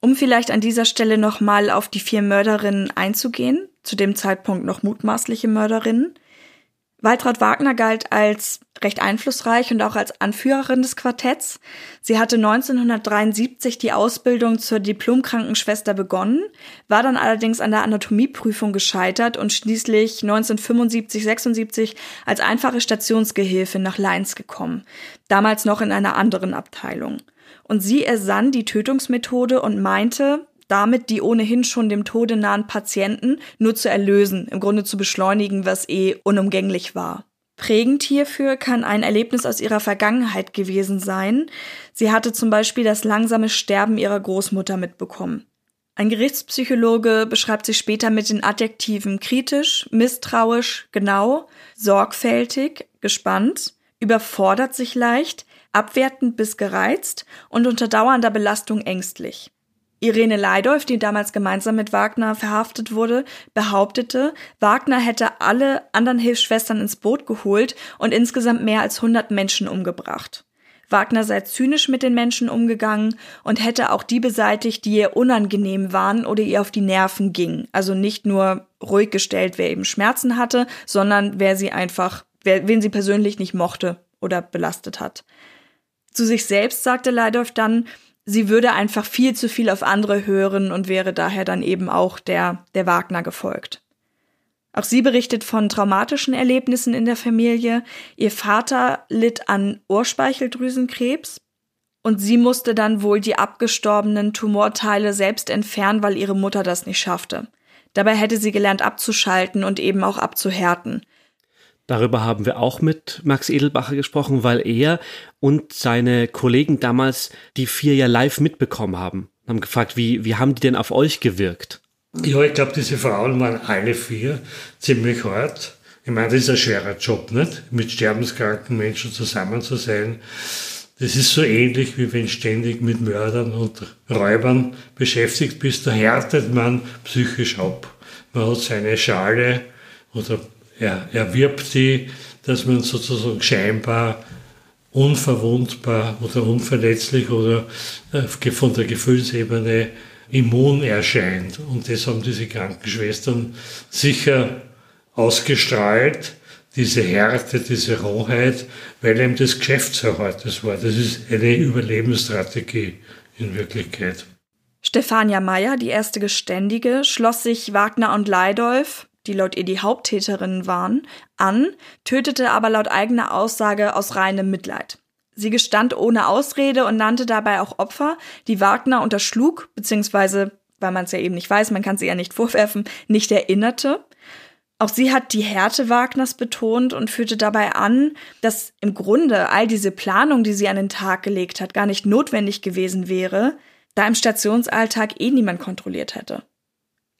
Um vielleicht an dieser Stelle nochmal auf die vier Mörderinnen einzugehen, zu dem Zeitpunkt noch mutmaßliche Mörderinnen. Waltraud Wagner galt als recht einflussreich und auch als Anführerin des Quartetts. Sie hatte 1973 die Ausbildung zur Diplomkrankenschwester begonnen, war dann allerdings an der Anatomieprüfung gescheitert und schließlich 1975, 76 als einfache Stationsgehilfin nach Leins gekommen, damals noch in einer anderen Abteilung. Und sie ersann die Tötungsmethode und meinte, damit die ohnehin schon dem Tode nahen Patienten nur zu erlösen, im Grunde zu beschleunigen, was eh unumgänglich war. Prägend hierfür kann ein Erlebnis aus ihrer Vergangenheit gewesen sein. Sie hatte zum Beispiel das langsame Sterben ihrer Großmutter mitbekommen. Ein Gerichtspsychologe beschreibt sie später mit den Adjektiven kritisch, misstrauisch, genau, sorgfältig, gespannt, überfordert sich leicht, abwertend bis gereizt und unter dauernder Belastung ängstlich. Irene Leidolf, die damals gemeinsam mit Wagner verhaftet wurde, behauptete, Wagner hätte alle anderen Hilfsschwestern ins Boot geholt und insgesamt mehr als 100 Menschen umgebracht. Wagner sei zynisch mit den Menschen umgegangen und hätte auch die beseitigt, die ihr unangenehm waren oder ihr auf die Nerven gingen. Also nicht nur ruhig gestellt, wer eben Schmerzen hatte, sondern wer sie einfach, wer, wen sie persönlich nicht mochte oder belastet hat. Zu sich selbst sagte Leidolf dann, sie würde einfach viel zu viel auf andere hören und wäre daher dann eben auch der, der Wagner gefolgt. Auch sie berichtet von traumatischen Erlebnissen in der Familie. Ihr Vater litt an Ohrspeicheldrüsenkrebs und sie musste dann wohl die abgestorbenen Tumorteile selbst entfernen, weil ihre Mutter das nicht schaffte. Dabei hätte sie gelernt abzuschalten und eben auch abzuhärten. Darüber haben wir auch mit Max Edelbacher gesprochen, weil er und seine Kollegen damals die vier ja live mitbekommen haben. Haben gefragt, wie, wie haben die denn auf euch gewirkt? Ja, ich glaube, diese Frauen waren alle vier ziemlich hart. Ich meine, das ist ein schwerer Job, nicht? Mit sterbenskranken Menschen zusammen zu sein. Das ist so ähnlich, wie wenn ständig mit Mördern und Räubern beschäftigt bist. Da härtet man psychisch ab. Man hat seine Schale oder er erwirbt die, dass man sozusagen scheinbar unverwundbar oder unverletzlich oder äh, von der Gefühlsebene immun erscheint. Und das haben diese Krankenschwestern sicher ausgestrahlt, diese Härte, diese Rohheit, weil eben das Geschäft so hart war. Das ist eine Überlebensstrategie in Wirklichkeit. Stefania Meyer, die erste Geständige, schloss sich Wagner und Leidolf die laut ihr die Haupttäterinnen waren, an, tötete aber laut eigener Aussage aus reinem Mitleid. Sie gestand ohne Ausrede und nannte dabei auch Opfer, die Wagner unterschlug, beziehungsweise, weil man es ja eben nicht weiß, man kann sie ja nicht vorwerfen, nicht erinnerte. Auch sie hat die Härte Wagners betont und führte dabei an, dass im Grunde all diese Planung, die sie an den Tag gelegt hat, gar nicht notwendig gewesen wäre, da im Stationsalltag eh niemand kontrolliert hätte.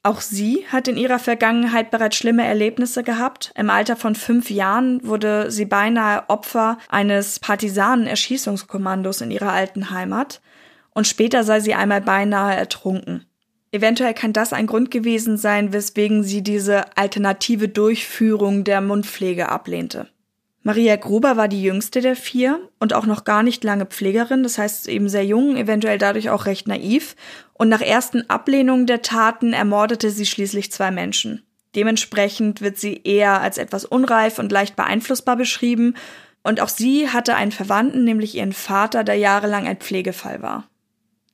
Auch sie hat in ihrer Vergangenheit bereits schlimme Erlebnisse gehabt. Im Alter von fünf Jahren wurde sie beinahe Opfer eines Partisanen-Erschießungskommandos in ihrer alten Heimat. Und später sei sie einmal beinahe ertrunken. Eventuell kann das ein Grund gewesen sein, weswegen sie diese alternative Durchführung der Mundpflege ablehnte. Maria Gruber war die jüngste der vier und auch noch gar nicht lange Pflegerin, das heißt eben sehr jung, eventuell dadurch auch recht naiv. Und nach ersten Ablehnungen der Taten ermordete sie schließlich zwei Menschen. Dementsprechend wird sie eher als etwas unreif und leicht beeinflussbar beschrieben. Und auch sie hatte einen Verwandten, nämlich ihren Vater, der jahrelang ein Pflegefall war.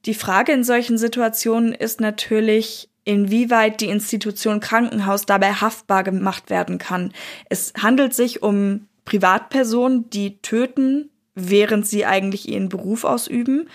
Die Frage in solchen Situationen ist natürlich, inwieweit die Institution Krankenhaus dabei haftbar gemacht werden kann. Es handelt sich um Privatpersonen, die töten, während sie eigentlich ihren Beruf ausüben.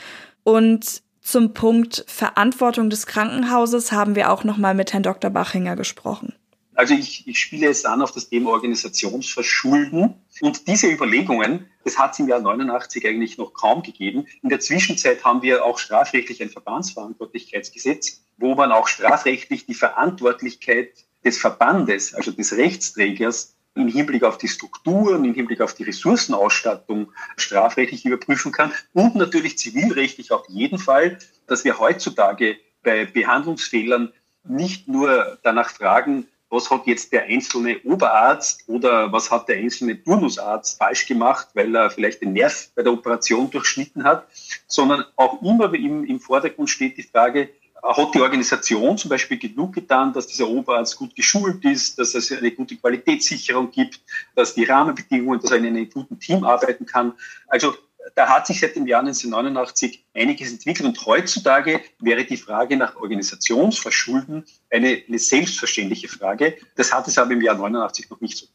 Und zum Punkt Verantwortung des Krankenhauses haben wir auch noch mal mit Herrn Dr. Bachinger gesprochen. Also ich, ich spiele jetzt an auf das Thema Organisationsverschulden. Und diese Überlegungen, das hat es im Jahr 89 eigentlich noch kaum gegeben. In der Zwischenzeit haben wir auch strafrechtlich ein Verbandsverantwortlichkeitsgesetz, wo man auch strafrechtlich die Verantwortlichkeit des Verbandes, also des Rechtsträgers, im Hinblick auf die Strukturen, im Hinblick auf die Ressourcenausstattung strafrechtlich überprüfen kann und natürlich zivilrechtlich auf jeden Fall, dass wir heutzutage bei Behandlungsfehlern nicht nur danach fragen, was hat jetzt der einzelne Oberarzt oder was hat der einzelne Turnusarzt falsch gemacht, weil er vielleicht den Nerv bei der Operation durchschnitten hat, sondern auch immer im, im Vordergrund steht die Frage, hat die Organisation zum Beispiel genug getan, dass dieser Oberarzt gut geschult ist, dass es eine gute Qualitätssicherung gibt, dass die Rahmenbedingungen, dass er in einem guten Team arbeiten kann. Also da hat sich seit dem Jahr 1989 einiges entwickelt und heutzutage wäre die Frage nach Organisationsverschulden eine, eine selbstverständliche Frage. Das hat es aber im Jahr 89 noch nicht so.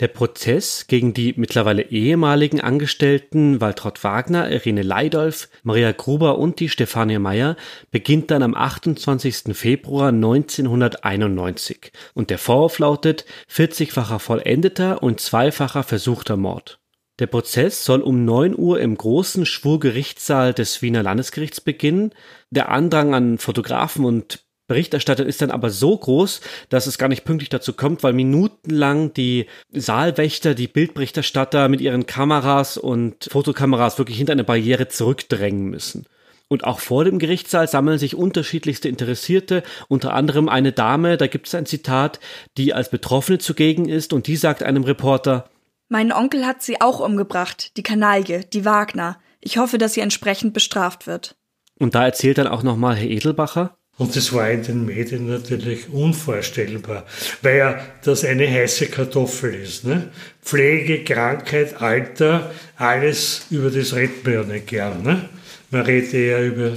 Der Prozess gegen die mittlerweile ehemaligen Angestellten Waltraud Wagner, Irene Leidolf, Maria Gruber und die Stefanie Meyer beginnt dann am 28. Februar 1991 und der Vorwurf lautet 40-facher vollendeter und zweifacher versuchter Mord. Der Prozess soll um 9 Uhr im großen Schwurgerichtssaal des Wiener Landesgerichts beginnen. Der Andrang an Fotografen und Berichterstatter ist dann aber so groß, dass es gar nicht pünktlich dazu kommt, weil minutenlang die Saalwächter, die Bildberichterstatter mit ihren Kameras und Fotokameras wirklich hinter eine Barriere zurückdrängen müssen. Und auch vor dem Gerichtssaal sammeln sich unterschiedlichste Interessierte, unter anderem eine Dame, da gibt es ein Zitat, die als Betroffene zugegen ist und die sagt einem Reporter, Mein Onkel hat sie auch umgebracht, die Kanaille, die Wagner. Ich hoffe, dass sie entsprechend bestraft wird. Und da erzählt dann auch nochmal Herr Edelbacher, und das war in den Medien natürlich unvorstellbar, weil ja das eine heiße Kartoffel ist. Ne? Pflege, Krankheit, Alter, alles über das redet man ja nicht gern. Ne? Man redet eher über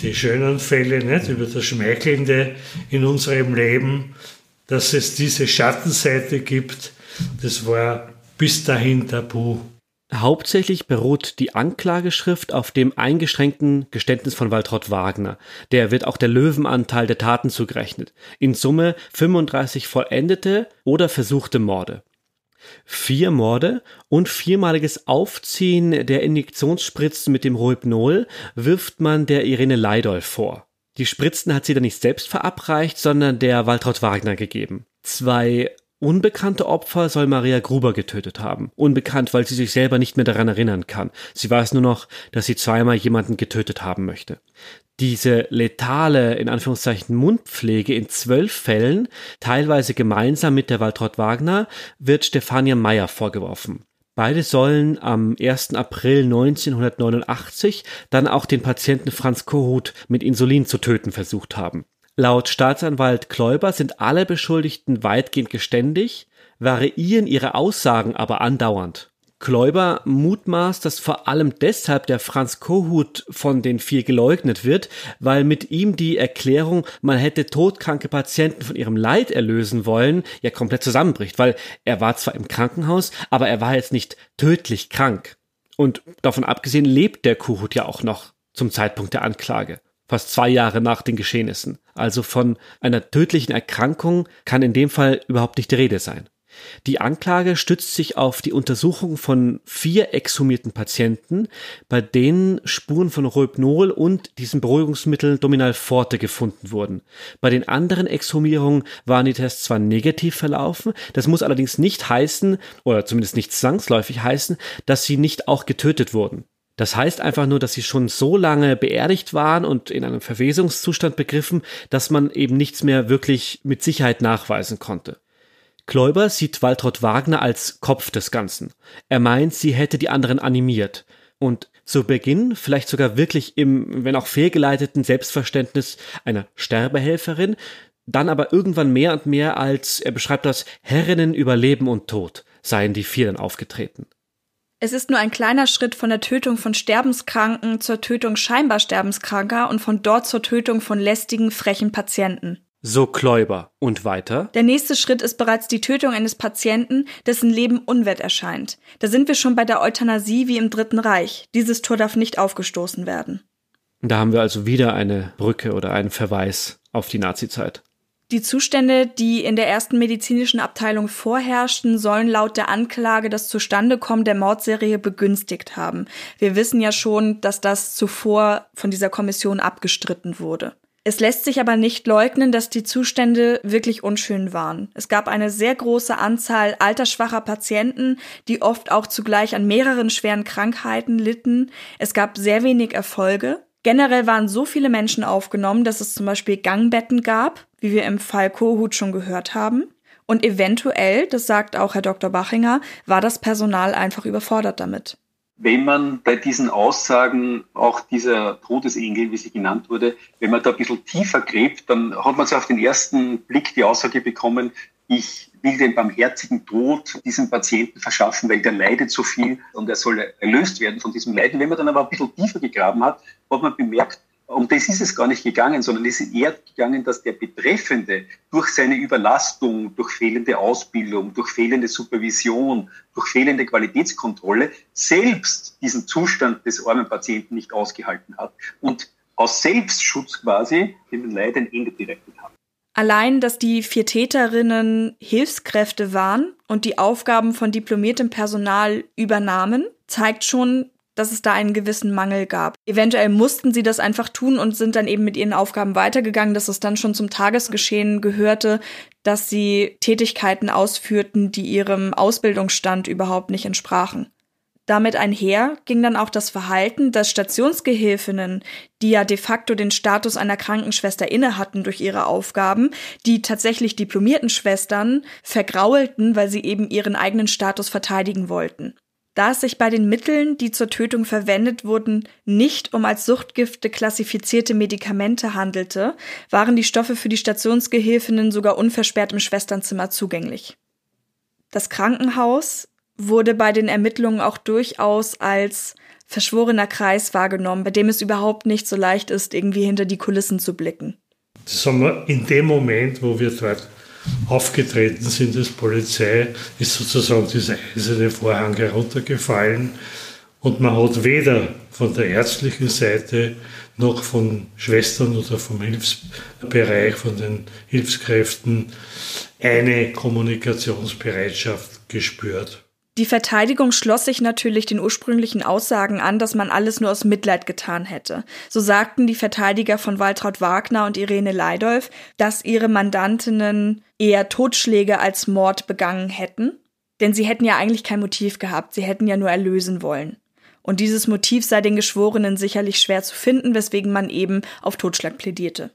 die schönen Fälle, nicht? über das Schmeichelnde in unserem Leben, dass es diese Schattenseite gibt. Das war bis dahin tabu. Hauptsächlich beruht die Anklageschrift auf dem eingeschränkten Geständnis von Waltraud Wagner. Der wird auch der Löwenanteil der Taten zugerechnet. In Summe 35 vollendete oder versuchte Morde. Vier Morde und viermaliges Aufziehen der Injektionsspritzen mit dem Rohypnol wirft man der Irene Leidolf vor. Die Spritzen hat sie dann nicht selbst verabreicht, sondern der Waltraud Wagner gegeben. Zwei Unbekannte Opfer soll Maria Gruber getötet haben. Unbekannt, weil sie sich selber nicht mehr daran erinnern kann. Sie weiß nur noch, dass sie zweimal jemanden getötet haben möchte. Diese letale, in Anführungszeichen, Mundpflege in zwölf Fällen, teilweise gemeinsam mit der Waltraud Wagner, wird Stefania Meyer vorgeworfen. Beide sollen am 1. April 1989 dann auch den Patienten Franz Kohut mit Insulin zu töten versucht haben. Laut Staatsanwalt Kläuber sind alle Beschuldigten weitgehend geständig, variieren ihre Aussagen aber andauernd. Kläuber mutmaßt, dass vor allem deshalb der Franz Kohut von den vier geleugnet wird, weil mit ihm die Erklärung, man hätte todkranke Patienten von ihrem Leid erlösen wollen, ja komplett zusammenbricht, weil er war zwar im Krankenhaus, aber er war jetzt nicht tödlich krank. Und davon abgesehen lebt der Kohut ja auch noch zum Zeitpunkt der Anklage fast zwei Jahre nach den Geschehnissen. Also von einer tödlichen Erkrankung kann in dem Fall überhaupt nicht die Rede sein. Die Anklage stützt sich auf die Untersuchung von vier exhumierten Patienten, bei denen Spuren von Rohypnol und diesem Beruhigungsmittel Dominal Forte gefunden wurden. Bei den anderen Exhumierungen waren die Tests zwar negativ verlaufen, das muss allerdings nicht heißen, oder zumindest nicht zwangsläufig heißen, dass sie nicht auch getötet wurden. Das heißt einfach nur, dass sie schon so lange beerdigt waren und in einem Verwesungszustand begriffen, dass man eben nichts mehr wirklich mit Sicherheit nachweisen konnte. Kläuber sieht Waltraud Wagner als Kopf des Ganzen. Er meint, sie hätte die anderen animiert. Und zu Beginn vielleicht sogar wirklich im, wenn auch fehlgeleiteten Selbstverständnis einer Sterbehelferin, dann aber irgendwann mehr und mehr als, er beschreibt das, Herrinnen über Leben und Tod, seien die vier dann aufgetreten. Es ist nur ein kleiner Schritt von der Tötung von Sterbenskranken zur Tötung scheinbar Sterbenskranker und von dort zur Tötung von lästigen, frechen Patienten. So Kläuber. Und weiter? Der nächste Schritt ist bereits die Tötung eines Patienten, dessen Leben unwert erscheint. Da sind wir schon bei der Euthanasie wie im Dritten Reich. Dieses Tor darf nicht aufgestoßen werden. Da haben wir also wieder eine Brücke oder einen Verweis auf die Nazizeit. Die Zustände, die in der ersten medizinischen Abteilung vorherrschten, sollen laut der Anklage das Zustandekommen der Mordserie begünstigt haben. Wir wissen ja schon, dass das zuvor von dieser Kommission abgestritten wurde. Es lässt sich aber nicht leugnen, dass die Zustände wirklich unschön waren. Es gab eine sehr große Anzahl altersschwacher Patienten, die oft auch zugleich an mehreren schweren Krankheiten litten. Es gab sehr wenig Erfolge. Generell waren so viele Menschen aufgenommen, dass es zum Beispiel Gangbetten gab, wie wir im Fall Kohut schon gehört haben. Und eventuell, das sagt auch Herr Dr. Bachinger, war das Personal einfach überfordert damit. Wenn man bei diesen Aussagen, auch dieser Todesengel, wie sie genannt wurde, wenn man da ein bisschen tiefer gräbt, dann hat man so auf den ersten Blick die Aussage bekommen, ich will den barmherzigen Tod diesem Patienten verschaffen, weil der leidet so viel und er soll erlöst werden von diesem Leiden. Wenn man dann aber ein bisschen tiefer gegraben hat, hat man bemerkt, um das ist es gar nicht gegangen, sondern es ist eher gegangen, dass der Betreffende durch seine Überlastung, durch fehlende Ausbildung, durch fehlende Supervision, durch fehlende Qualitätskontrolle selbst diesen Zustand des armen Patienten nicht ausgehalten hat und aus Selbstschutz quasi dem Leid ein Ende bereitet hat. Allein, dass die vier Täterinnen Hilfskräfte waren und die Aufgaben von diplomiertem Personal übernahmen, zeigt schon, dass es da einen gewissen Mangel gab. Eventuell mussten sie das einfach tun und sind dann eben mit ihren Aufgaben weitergegangen, dass es dann schon zum Tagesgeschehen gehörte, dass sie Tätigkeiten ausführten, die ihrem Ausbildungsstand überhaupt nicht entsprachen. Damit einher ging dann auch das Verhalten, dass Stationsgehilfinnen, die ja de facto den Status einer Krankenschwester inne hatten durch ihre Aufgaben, die tatsächlich diplomierten Schwestern vergraulten, weil sie eben ihren eigenen Status verteidigen wollten. Da es sich bei den Mitteln, die zur Tötung verwendet wurden, nicht um als Suchtgifte klassifizierte Medikamente handelte, waren die Stoffe für die Stationsgehilfinnen sogar unversperrt im Schwesternzimmer zugänglich. Das Krankenhaus wurde bei den Ermittlungen auch durchaus als verschworener Kreis wahrgenommen, bei dem es überhaupt nicht so leicht ist, irgendwie hinter die Kulissen zu blicken. Das haben wir in dem Moment, wo wir dort aufgetreten sind als Polizei, ist sozusagen dieser eiserne Vorhang heruntergefallen und man hat weder von der ärztlichen Seite noch von Schwestern oder vom Hilfsbereich, von den Hilfskräften eine Kommunikationsbereitschaft gespürt. Die Verteidigung schloss sich natürlich den ursprünglichen Aussagen an, dass man alles nur aus Mitleid getan hätte. So sagten die Verteidiger von Waltraud Wagner und Irene Leidolf, dass ihre Mandantinnen eher Totschläge als Mord begangen hätten, denn sie hätten ja eigentlich kein Motiv gehabt, sie hätten ja nur erlösen wollen. Und dieses Motiv sei den Geschworenen sicherlich schwer zu finden, weswegen man eben auf Totschlag plädierte.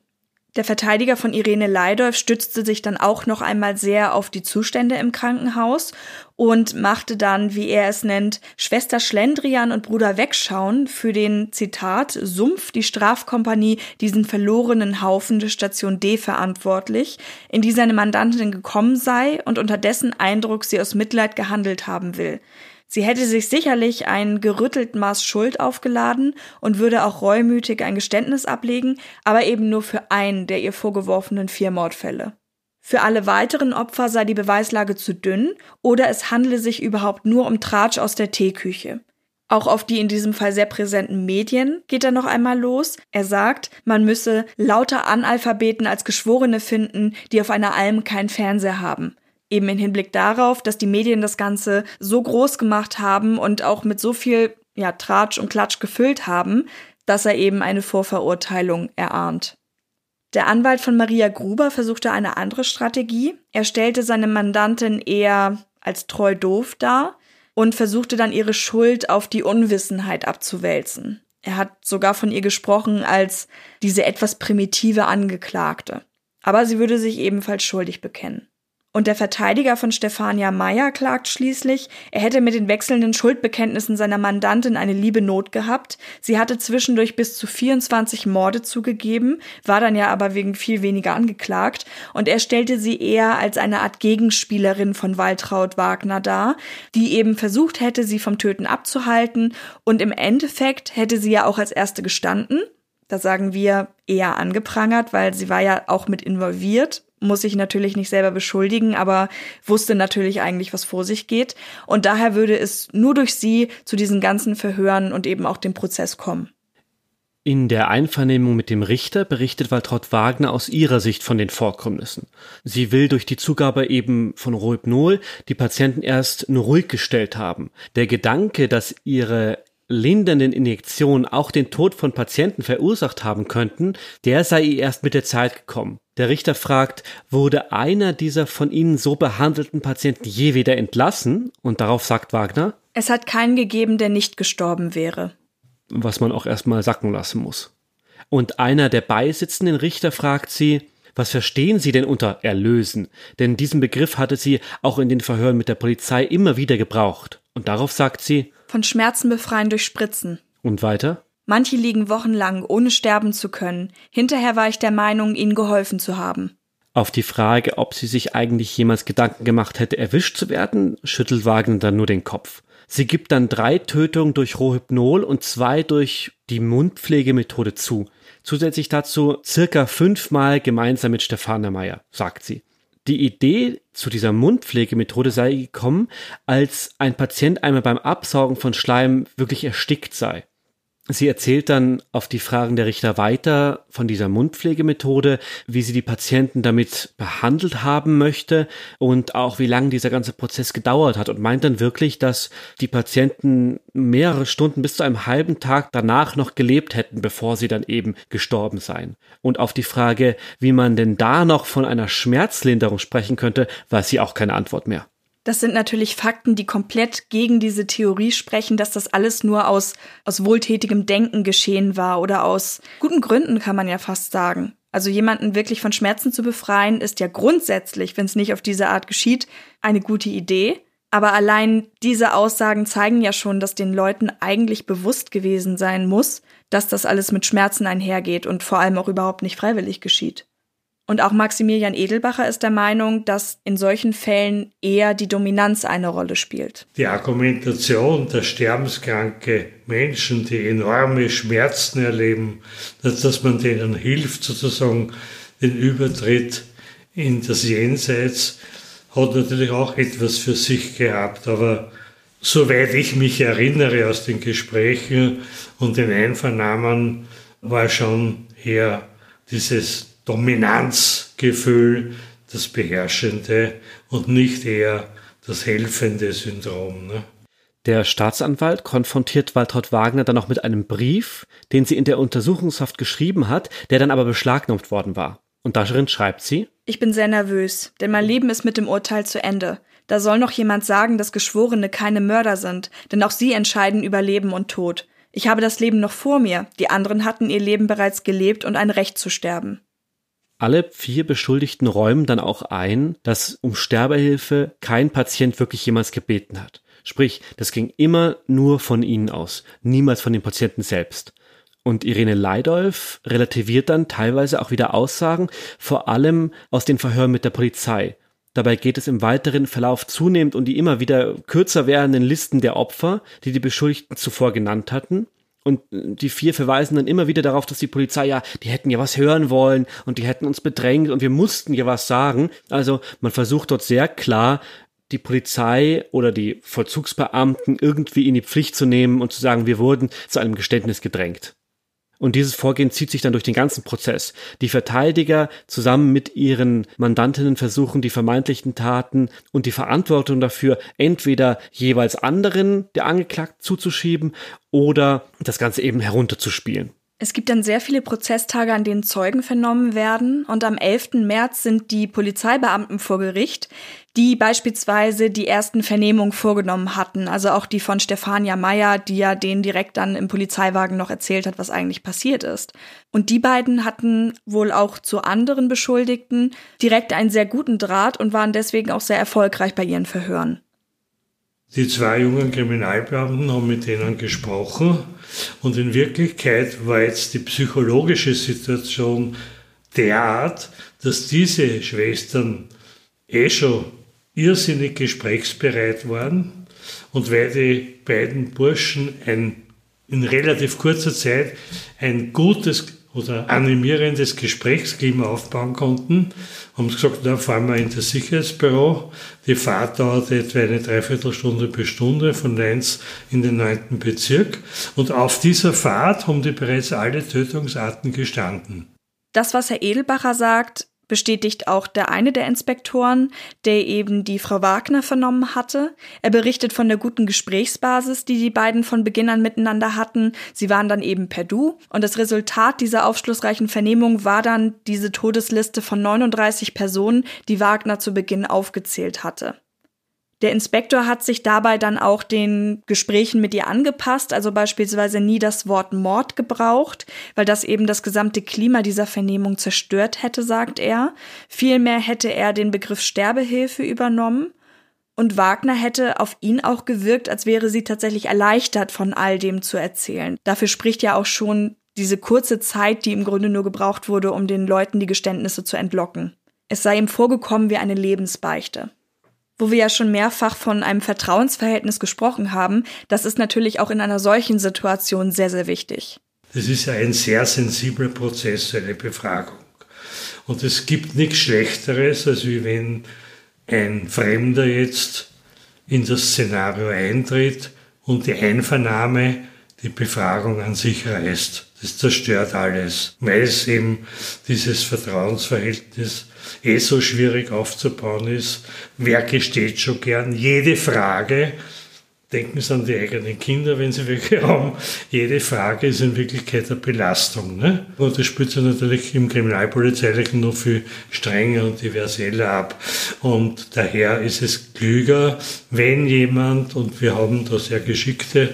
Der Verteidiger von Irene Leidolf stützte sich dann auch noch einmal sehr auf die Zustände im Krankenhaus und machte dann, wie er es nennt, Schwester Schlendrian und Bruder Wegschauen für den Zitat Sumpf die Strafkompanie diesen verlorenen Haufen der Station D verantwortlich, in die seine Mandantin gekommen sei und unter dessen Eindruck sie aus Mitleid gehandelt haben will. Sie hätte sich sicherlich ein gerüttelt Maß Schuld aufgeladen und würde auch reumütig ein Geständnis ablegen, aber eben nur für einen der ihr vorgeworfenen vier Mordfälle. Für alle weiteren Opfer sei die Beweislage zu dünn oder es handle sich überhaupt nur um Tratsch aus der Teeküche. Auch auf die in diesem Fall sehr präsenten Medien geht er noch einmal los. Er sagt, man müsse lauter Analphabeten als Geschworene finden, die auf einer Alm keinen Fernseher haben eben im Hinblick darauf, dass die Medien das Ganze so groß gemacht haben und auch mit so viel ja, Tratsch und Klatsch gefüllt haben, dass er eben eine Vorverurteilung erahnt. Der Anwalt von Maria Gruber versuchte eine andere Strategie. Er stellte seine Mandantin eher als treu doof dar und versuchte dann ihre Schuld auf die Unwissenheit abzuwälzen. Er hat sogar von ihr gesprochen als diese etwas primitive Angeklagte. Aber sie würde sich ebenfalls schuldig bekennen. Und der Verteidiger von Stefania Meyer klagt schließlich, er hätte mit den wechselnden Schuldbekenntnissen seiner Mandantin eine liebe Not gehabt. Sie hatte zwischendurch bis zu 24 Morde zugegeben, war dann ja aber wegen viel weniger angeklagt. Und er stellte sie eher als eine Art Gegenspielerin von Waltraud Wagner dar, die eben versucht hätte, sie vom Töten abzuhalten. Und im Endeffekt hätte sie ja auch als erste gestanden. Da sagen wir eher angeprangert, weil sie war ja auch mit involviert muss sich natürlich nicht selber beschuldigen, aber wusste natürlich eigentlich, was vor sich geht. Und daher würde es nur durch sie zu diesen ganzen Verhören und eben auch dem Prozess kommen. In der Einvernehmung mit dem Richter berichtet Waltraud Wagner aus ihrer Sicht von den Vorkommnissen. Sie will durch die Zugabe eben von Rohypnol die Patienten erst nur ruhig gestellt haben. Der Gedanke, dass ihre lindernden Injektionen auch den Tod von Patienten verursacht haben könnten, der sei ihr erst mit der Zeit gekommen. Der Richter fragt, wurde einer dieser von Ihnen so behandelten Patienten je wieder entlassen? Und darauf sagt Wagner, es hat keinen gegeben, der nicht gestorben wäre. Was man auch erstmal sacken lassen muss. Und einer der beisitzenden Richter fragt sie, was verstehen Sie denn unter erlösen? Denn diesen Begriff hatte sie auch in den Verhören mit der Polizei immer wieder gebraucht. Und darauf sagt sie, von Schmerzen befreien durch Spritzen. Und weiter? Manche liegen wochenlang, ohne sterben zu können. Hinterher war ich der Meinung, ihnen geholfen zu haben. Auf die Frage, ob sie sich eigentlich jemals Gedanken gemacht hätte, erwischt zu werden, schüttelt Wagner dann nur den Kopf. Sie gibt dann drei Tötungen durch Rohypnol und zwei durch die Mundpflegemethode zu. zusätzlich dazu circa fünfmal gemeinsam mit Stefania Meyer, sagt sie. Die Idee zu dieser Mundpflegemethode sei gekommen, als ein Patient einmal beim Absaugen von Schleim wirklich erstickt sei. Sie erzählt dann auf die Fragen der Richter weiter von dieser Mundpflegemethode, wie sie die Patienten damit behandelt haben möchte und auch wie lange dieser ganze Prozess gedauert hat und meint dann wirklich, dass die Patienten mehrere Stunden bis zu einem halben Tag danach noch gelebt hätten, bevor sie dann eben gestorben seien. Und auf die Frage, wie man denn da noch von einer Schmerzlinderung sprechen könnte, weiß sie auch keine Antwort mehr. Das sind natürlich Fakten, die komplett gegen diese Theorie sprechen, dass das alles nur aus, aus wohltätigem Denken geschehen war oder aus guten Gründen, kann man ja fast sagen. Also jemanden wirklich von Schmerzen zu befreien, ist ja grundsätzlich, wenn es nicht auf diese Art geschieht, eine gute Idee. Aber allein diese Aussagen zeigen ja schon, dass den Leuten eigentlich bewusst gewesen sein muss, dass das alles mit Schmerzen einhergeht und vor allem auch überhaupt nicht freiwillig geschieht. Und auch Maximilian Edelbacher ist der Meinung, dass in solchen Fällen eher die Dominanz eine Rolle spielt. Die Argumentation, dass sterbenskranke Menschen, die enorme Schmerzen erleben, dass, dass man denen hilft, sozusagen den Übertritt in das Jenseits, hat natürlich auch etwas für sich gehabt. Aber soweit ich mich erinnere aus den Gesprächen und den Einvernahmen, war schon eher dieses Dominanzgefühl das Beherrschende und nicht eher das helfende Syndrom. Ne? Der Staatsanwalt konfrontiert Waltraud Wagner dann noch mit einem Brief, den sie in der Untersuchungshaft geschrieben hat, der dann aber beschlagnahmt worden war. Und darin schreibt sie: Ich bin sehr nervös, denn mein Leben ist mit dem Urteil zu Ende. Da soll noch jemand sagen, dass Geschworene keine Mörder sind, denn auch sie entscheiden über Leben und Tod. Ich habe das Leben noch vor mir, die anderen hatten ihr Leben bereits gelebt und ein Recht zu sterben. Alle vier Beschuldigten räumen dann auch ein, dass um Sterbehilfe kein Patient wirklich jemals gebeten hat. Sprich, das ging immer nur von ihnen aus, niemals von dem Patienten selbst. Und Irene Leidolf relativiert dann teilweise auch wieder Aussagen, vor allem aus den Verhören mit der Polizei. Dabei geht es im weiteren Verlauf zunehmend um die immer wieder kürzer werdenden Listen der Opfer, die die Beschuldigten zuvor genannt hatten. Und die vier verweisen dann immer wieder darauf, dass die Polizei ja, die hätten ja was hören wollen und die hätten uns bedrängt und wir mussten ja was sagen. Also man versucht dort sehr klar, die Polizei oder die Vollzugsbeamten irgendwie in die Pflicht zu nehmen und zu sagen, wir wurden zu einem Geständnis gedrängt. Und dieses Vorgehen zieht sich dann durch den ganzen Prozess. Die Verteidiger zusammen mit ihren Mandantinnen versuchen, die vermeintlichen Taten und die Verantwortung dafür entweder jeweils anderen der Angeklagten zuzuschieben oder das Ganze eben herunterzuspielen. Es gibt dann sehr viele Prozesstage, an denen Zeugen vernommen werden. Und am 11. März sind die Polizeibeamten vor Gericht, die beispielsweise die ersten Vernehmungen vorgenommen hatten. Also auch die von Stefania Meyer, die ja denen direkt dann im Polizeiwagen noch erzählt hat, was eigentlich passiert ist. Und die beiden hatten wohl auch zu anderen Beschuldigten direkt einen sehr guten Draht und waren deswegen auch sehr erfolgreich bei ihren Verhören. Die zwei jungen Kriminalbeamten haben mit denen gesprochen und in Wirklichkeit war jetzt die psychologische Situation derart, dass diese Schwestern eh schon irrsinnig gesprächsbereit waren und weil die beiden Burschen ein, in relativ kurzer Zeit ein gutes oder animierendes Gesprächsklima aufbauen konnten, haben sie gesagt, da fahren wir in das Sicherheitsbüro. Die Fahrt dauert etwa eine Dreiviertelstunde bis Stunde von Lenz in den neunten Bezirk. Und auf dieser Fahrt haben die bereits alle Tötungsarten gestanden. Das, was Herr Edelbacher sagt, bestätigt auch der eine der Inspektoren, der eben die Frau Wagner vernommen hatte. Er berichtet von der guten Gesprächsbasis, die die beiden von Beginn an miteinander hatten. Sie waren dann eben per Du. Und das Resultat dieser aufschlussreichen Vernehmung war dann diese Todesliste von 39 Personen, die Wagner zu Beginn aufgezählt hatte. Der Inspektor hat sich dabei dann auch den Gesprächen mit ihr angepasst, also beispielsweise nie das Wort Mord gebraucht, weil das eben das gesamte Klima dieser Vernehmung zerstört hätte, sagt er. Vielmehr hätte er den Begriff Sterbehilfe übernommen. Und Wagner hätte auf ihn auch gewirkt, als wäre sie tatsächlich erleichtert, von all dem zu erzählen. Dafür spricht ja auch schon diese kurze Zeit, die im Grunde nur gebraucht wurde, um den Leuten die Geständnisse zu entlocken. Es sei ihm vorgekommen wie eine Lebensbeichte wo wir ja schon mehrfach von einem Vertrauensverhältnis gesprochen haben, das ist natürlich auch in einer solchen Situation sehr, sehr wichtig. Das ist ja ein sehr sensibler Prozess, eine Befragung. Und es gibt nichts Schlechteres, als wenn ein Fremder jetzt in das Szenario eintritt und die Einvernahme die Befragung an sich reißt. Das zerstört alles, weil es eben dieses Vertrauensverhältnis eh so schwierig aufzubauen ist. Wer gesteht schon gern jede Frage? Denken Sie an die eigenen Kinder, wenn Sie welche haben. Jede Frage ist in Wirklichkeit eine Belastung. Ne? Und das spielt sich natürlich im Kriminalpolizeilichen noch viel strenger und diverseller ab. Und daher ist es klüger, wenn jemand, und wir haben da sehr geschickte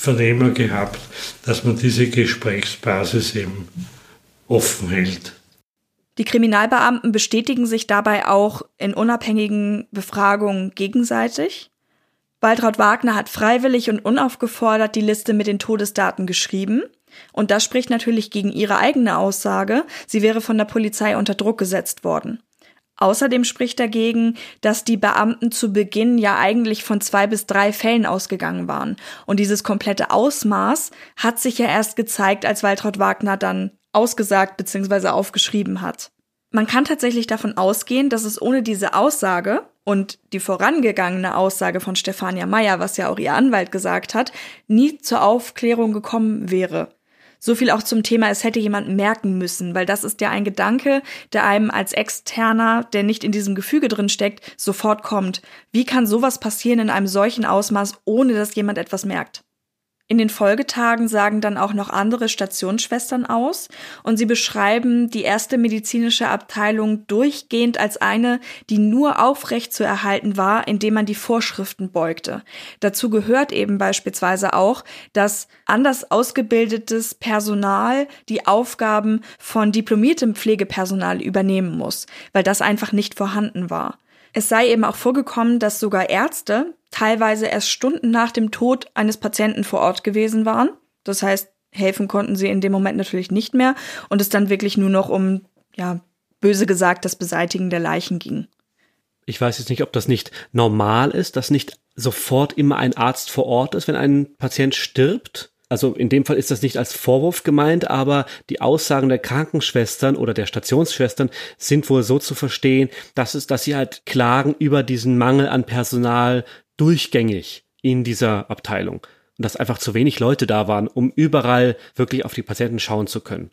Vernehmer gehabt, dass man diese Gesprächsbasis eben offen hält. Die Kriminalbeamten bestätigen sich dabei auch in unabhängigen Befragungen gegenseitig. Waltraud Wagner hat freiwillig und unaufgefordert die Liste mit den Todesdaten geschrieben. Und das spricht natürlich gegen ihre eigene Aussage, sie wäre von der Polizei unter Druck gesetzt worden. Außerdem spricht dagegen, dass die Beamten zu Beginn ja eigentlich von zwei bis drei Fällen ausgegangen waren. Und dieses komplette Ausmaß hat sich ja erst gezeigt, als Waltraud Wagner dann ausgesagt bzw. aufgeschrieben hat. Man kann tatsächlich davon ausgehen, dass es ohne diese Aussage und die vorangegangene Aussage von Stefania Meyer, was ja auch ihr Anwalt gesagt hat, nie zur Aufklärung gekommen wäre. So viel auch zum Thema, es hätte jemand merken müssen, weil das ist ja ein Gedanke, der einem als Externer, der nicht in diesem Gefüge drin steckt, sofort kommt. Wie kann sowas passieren in einem solchen Ausmaß, ohne dass jemand etwas merkt? In den Folgetagen sagen dann auch noch andere Stationsschwestern aus und sie beschreiben die erste medizinische Abteilung durchgehend als eine, die nur aufrecht zu erhalten war, indem man die Vorschriften beugte. Dazu gehört eben beispielsweise auch, dass anders ausgebildetes Personal die Aufgaben von diplomiertem Pflegepersonal übernehmen muss, weil das einfach nicht vorhanden war. Es sei eben auch vorgekommen, dass sogar Ärzte teilweise erst Stunden nach dem Tod eines Patienten vor Ort gewesen waren. Das heißt, helfen konnten sie in dem Moment natürlich nicht mehr und es dann wirklich nur noch um, ja, böse gesagt, das Beseitigen der Leichen ging. Ich weiß jetzt nicht, ob das nicht normal ist, dass nicht sofort immer ein Arzt vor Ort ist, wenn ein Patient stirbt also in dem Fall ist das nicht als Vorwurf gemeint, aber die Aussagen der Krankenschwestern oder der Stationsschwestern sind wohl so zu verstehen, dass es, dass sie halt klagen über diesen Mangel an Personal durchgängig in dieser Abteilung und dass einfach zu wenig Leute da waren, um überall wirklich auf die Patienten schauen zu können.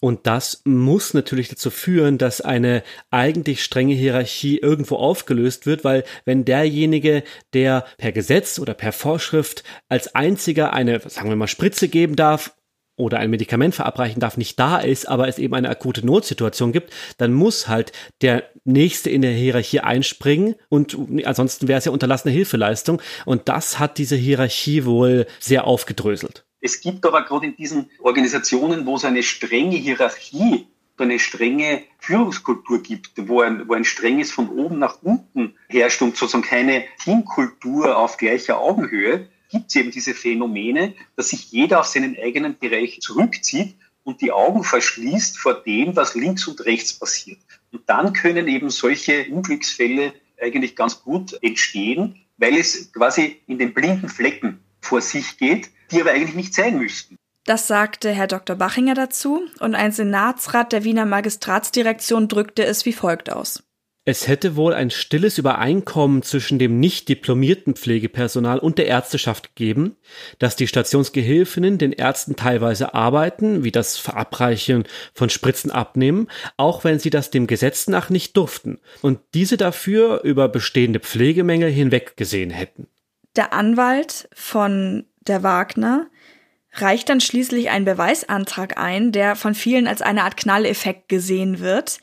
Und das muss natürlich dazu führen, dass eine eigentlich strenge Hierarchie irgendwo aufgelöst wird, weil wenn derjenige, der per Gesetz oder per Vorschrift als einziger eine, sagen wir mal, Spritze geben darf, oder ein Medikament verabreichen darf, nicht da ist, aber es eben eine akute Notsituation gibt, dann muss halt der Nächste in der Hierarchie einspringen und ansonsten wäre es ja unterlassene Hilfeleistung und das hat diese Hierarchie wohl sehr aufgedröselt. Es gibt aber gerade in diesen Organisationen, wo es eine strenge Hierarchie eine strenge Führungskultur gibt, wo ein, wo ein strenges von oben nach unten herrscht und sozusagen keine Teamkultur auf gleicher Augenhöhe, gibt es eben diese Phänomene, dass sich jeder auf seinen eigenen Bereich zurückzieht und die Augen verschließt vor dem, was links und rechts passiert. Und dann können eben solche Unglücksfälle eigentlich ganz gut entstehen, weil es quasi in den blinden Flecken vor sich geht, die aber eigentlich nicht sein müssten. Das sagte Herr Dr. Bachinger dazu und ein Senatsrat der Wiener Magistratsdirektion drückte es wie folgt aus. Es hätte wohl ein stilles Übereinkommen zwischen dem nicht diplomierten Pflegepersonal und der Ärzteschaft gegeben, dass die Stationsgehilfinnen den Ärzten teilweise arbeiten, wie das Verabreichen von Spritzen abnehmen, auch wenn sie das dem Gesetz nach nicht durften und diese dafür über bestehende Pflegemängel hinweggesehen hätten. Der Anwalt von der Wagner reicht dann schließlich einen Beweisantrag ein, der von vielen als eine Art Knalleffekt gesehen wird.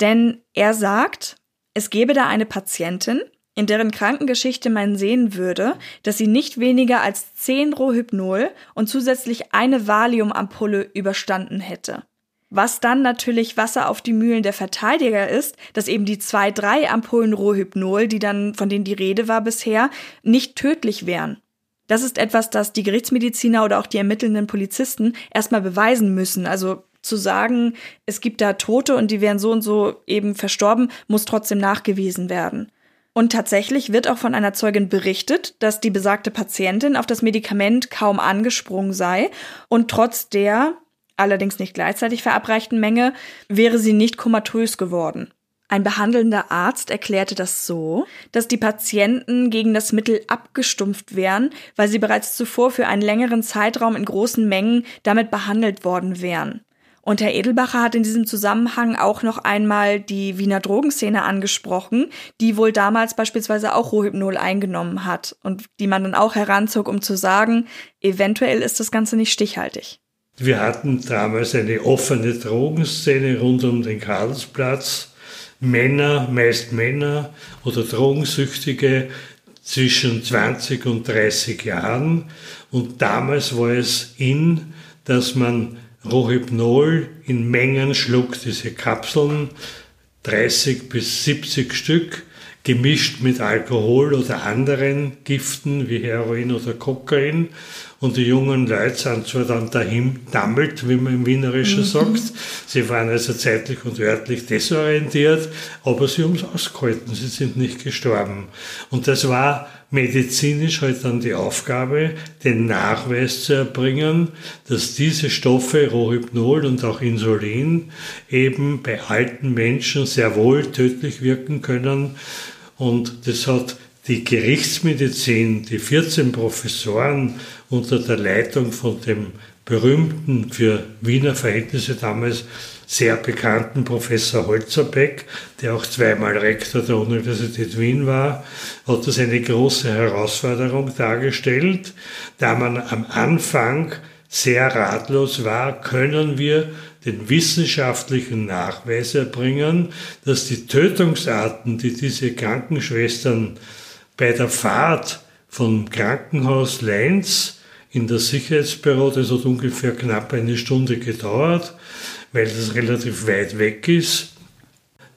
Denn er sagt, es gebe da eine Patientin, in deren Krankengeschichte man sehen würde, dass sie nicht weniger als 10 Rohypnol und zusätzlich eine Valiumampulle überstanden hätte. Was dann natürlich Wasser auf die Mühlen der Verteidiger ist, dass eben die zwei, drei Ampullen Rohypnol, die dann, von denen die Rede war bisher, nicht tödlich wären. Das ist etwas, das die Gerichtsmediziner oder auch die ermittelnden Polizisten erstmal beweisen müssen. Also zu sagen, es gibt da Tote und die wären so und so eben verstorben, muss trotzdem nachgewiesen werden. Und tatsächlich wird auch von einer Zeugin berichtet, dass die besagte Patientin auf das Medikament kaum angesprungen sei und trotz der, allerdings nicht gleichzeitig verabreichten Menge, wäre sie nicht komatös geworden. Ein behandelnder Arzt erklärte das so, dass die Patienten gegen das Mittel abgestumpft wären, weil sie bereits zuvor für einen längeren Zeitraum in großen Mengen damit behandelt worden wären. Und Herr Edelbacher hat in diesem Zusammenhang auch noch einmal die Wiener Drogenszene angesprochen, die wohl damals beispielsweise auch Rohypnol eingenommen hat und die man dann auch heranzog, um zu sagen, eventuell ist das Ganze nicht stichhaltig. Wir hatten damals eine offene Drogenszene rund um den Karlsplatz. Männer, meist Männer oder Drogensüchtige zwischen 20 und 30 Jahren. Und damals war es in, dass man Rohypnol in Mengen schluckt, diese Kapseln, 30 bis 70 Stück, gemischt mit Alkohol oder anderen Giften wie Heroin oder Kokain. Und die jungen Leute sind zwar dann dahin dammelt, wie man im Wienerischen mhm. sagt. Sie waren also zeitlich und örtlich desorientiert, aber sie haben es ausgehalten, sie sind nicht gestorben. Und das war medizinisch halt dann die Aufgabe, den Nachweis zu erbringen, dass diese Stoffe, Rohypnol und auch Insulin, eben bei alten Menschen sehr wohl tödlich wirken können. Und das hat die Gerichtsmedizin, die 14 Professoren unter der Leitung von dem berühmten, für Wiener Verhältnisse damals sehr bekannten Professor Holzerbeck, der auch zweimal Rektor der Universität Wien war, hat das eine große Herausforderung dargestellt, da man am Anfang sehr ratlos war, können wir den wissenschaftlichen Nachweis erbringen, dass die Tötungsarten, die diese Krankenschwestern bei der Fahrt vom Krankenhaus Lenz in das Sicherheitsbüro, das hat ungefähr knapp eine Stunde gedauert, weil das relativ weit weg ist,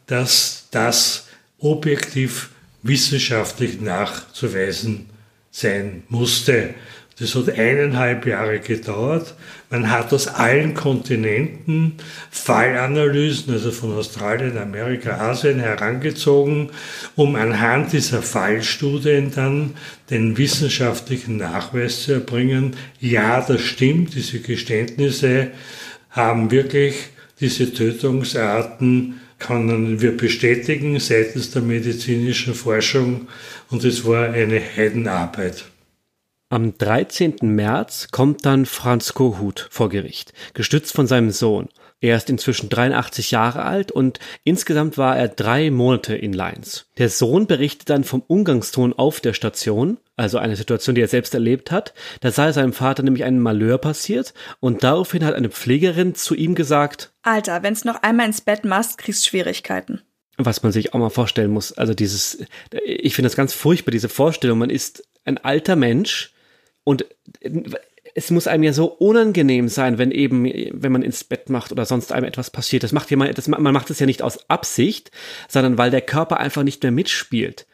dass das objektiv wissenschaftlich nachzuweisen sein musste. Das hat eineinhalb Jahre gedauert. Man hat aus allen Kontinenten Fallanalysen, also von Australien, Amerika, Asien herangezogen, um anhand dieser Fallstudien dann den wissenschaftlichen Nachweis zu erbringen. Ja, das stimmt, diese Geständnisse haben wirklich diese Tötungsarten können wir bestätigen seitens der medizinischen Forschung und es war eine Heidenarbeit. Am 13. März kommt dann Franz Kohut vor Gericht, gestützt von seinem Sohn. Er ist inzwischen 83 Jahre alt und insgesamt war er drei Monate in Leins. Der Sohn berichtet dann vom Umgangston auf der Station, also eine Situation, die er selbst erlebt hat. Da sei seinem Vater nämlich ein Malheur passiert und daraufhin hat eine Pflegerin zu ihm gesagt, Alter, wenn's noch einmal ins Bett machst, kriegst Schwierigkeiten was man sich auch mal vorstellen muss. Also dieses, ich finde das ganz furchtbar, diese Vorstellung, man ist ein alter Mensch, und es muss einem ja so unangenehm sein, wenn eben, wenn man ins Bett macht oder sonst einem etwas passiert. Das macht ja man, das, man macht es ja nicht aus Absicht, sondern weil der Körper einfach nicht mehr mitspielt.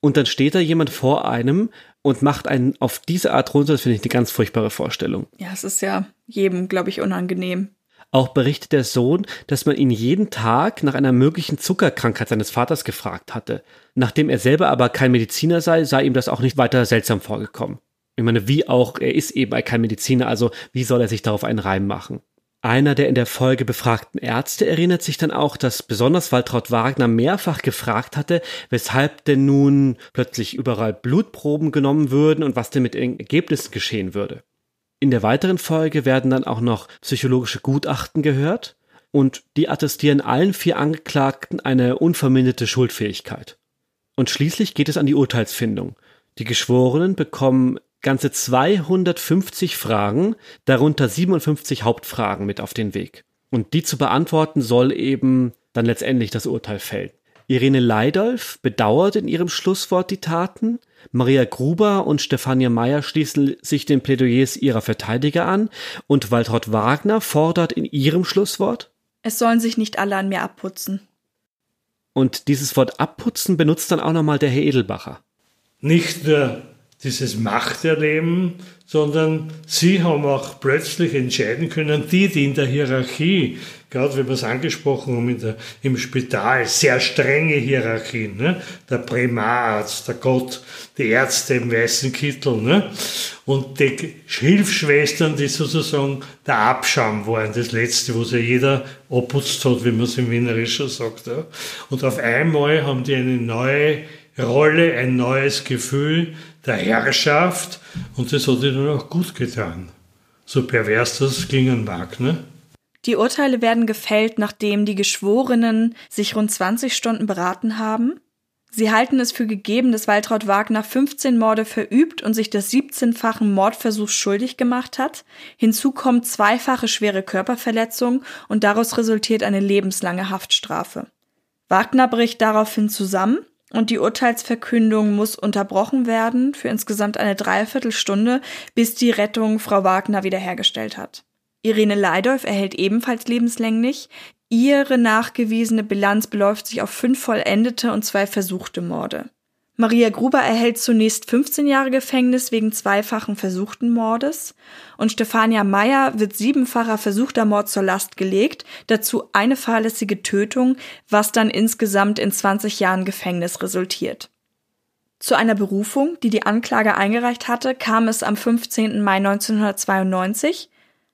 Und dann steht da jemand vor einem und macht einen auf diese Art runter. Das finde ich eine ganz furchtbare Vorstellung. Ja, es ist ja jedem, glaube ich, unangenehm. Auch berichtet der Sohn, dass man ihn jeden Tag nach einer möglichen Zuckerkrankheit seines Vaters gefragt hatte. Nachdem er selber aber kein Mediziner sei, sei ihm das auch nicht weiter seltsam vorgekommen. Ich meine, wie auch, er ist eben kein Mediziner, also wie soll er sich darauf einen Reim machen? Einer der in der Folge befragten Ärzte erinnert sich dann auch, dass besonders Waltraud Wagner mehrfach gefragt hatte, weshalb denn nun plötzlich überall Blutproben genommen würden und was denn mit den Ergebnissen geschehen würde. In der weiteren Folge werden dann auch noch psychologische Gutachten gehört und die attestieren allen vier Angeklagten eine unverminderte Schuldfähigkeit. Und schließlich geht es an die Urteilsfindung. Die Geschworenen bekommen ganze 250 Fragen, darunter 57 Hauptfragen mit auf den Weg. Und die zu beantworten soll eben dann letztendlich das Urteil fällen. Irene Leidolf bedauert in ihrem Schlusswort die Taten. Maria Gruber und Stefania Meyer schließen sich den Plädoyers ihrer Verteidiger an und Waltraud Wagner fordert in ihrem Schlusswort Es sollen sich nicht alle an mir abputzen. Und dieses Wort abputzen benutzt dann auch nochmal der Herr Edelbacher. Nicht nur dieses Machterleben, sondern sie haben auch plötzlich entscheiden können, die, die in der Hierarchie, gerade wie wir es angesprochen haben, der, im Spital, sehr strenge Hierarchien, ne? der Primararzt, der Gott, die Ärzte im weißen Kittel, ne? und die Hilfsschwestern, die sozusagen der Abschaum waren, das Letzte, was ja jeder abputzt hat, wie man es im Wienerischen sagt. Ja? Und auf einmal haben die eine neue Rolle, ein neues Gefühl der Herrschaft und das hat ihnen auch gut getan. So pervers das klingen mag, ne? Die Urteile werden gefällt, nachdem die Geschworenen sich rund 20 Stunden beraten haben. Sie halten es für gegeben, dass Waltraud Wagner 15 Morde verübt und sich des 17-fachen Mordversuchs schuldig gemacht hat. Hinzu kommt zweifache schwere Körperverletzung und daraus resultiert eine lebenslange Haftstrafe. Wagner bricht daraufhin zusammen und die Urteilsverkündung muss unterbrochen werden für insgesamt eine Dreiviertelstunde, bis die Rettung Frau Wagner wiederhergestellt hat. Irene Leidolf erhält ebenfalls lebenslänglich. Ihre nachgewiesene Bilanz beläuft sich auf fünf vollendete und zwei versuchte Morde. Maria Gruber erhält zunächst 15 Jahre Gefängnis wegen zweifachen versuchten Mordes und Stefania Meyer wird siebenfacher versuchter Mord zur Last gelegt, dazu eine fahrlässige Tötung, was dann insgesamt in 20 Jahren Gefängnis resultiert. Zu einer Berufung, die die Anklage eingereicht hatte, kam es am 15. Mai 1992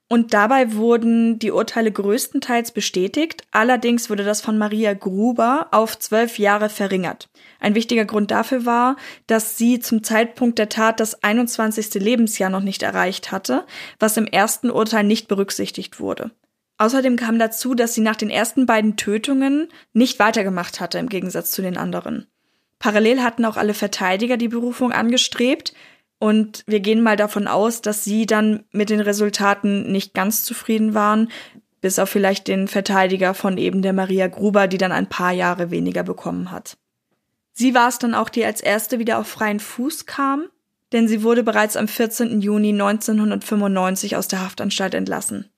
und dabei wurden die Urteile größtenteils bestätigt, allerdings wurde das von Maria Gruber auf zwölf Jahre verringert. Ein wichtiger Grund dafür war, dass sie zum Zeitpunkt der Tat das 21. Lebensjahr noch nicht erreicht hatte, was im ersten Urteil nicht berücksichtigt wurde. Außerdem kam dazu, dass sie nach den ersten beiden Tötungen nicht weitergemacht hatte im Gegensatz zu den anderen. Parallel hatten auch alle Verteidiger die Berufung angestrebt, und wir gehen mal davon aus, dass sie dann mit den Resultaten nicht ganz zufrieden waren, bis auf vielleicht den Verteidiger von eben der Maria Gruber, die dann ein paar Jahre weniger bekommen hat. Sie war es dann auch, die als erste wieder auf freien Fuß kam, denn sie wurde bereits am 14. Juni 1995 aus der Haftanstalt entlassen.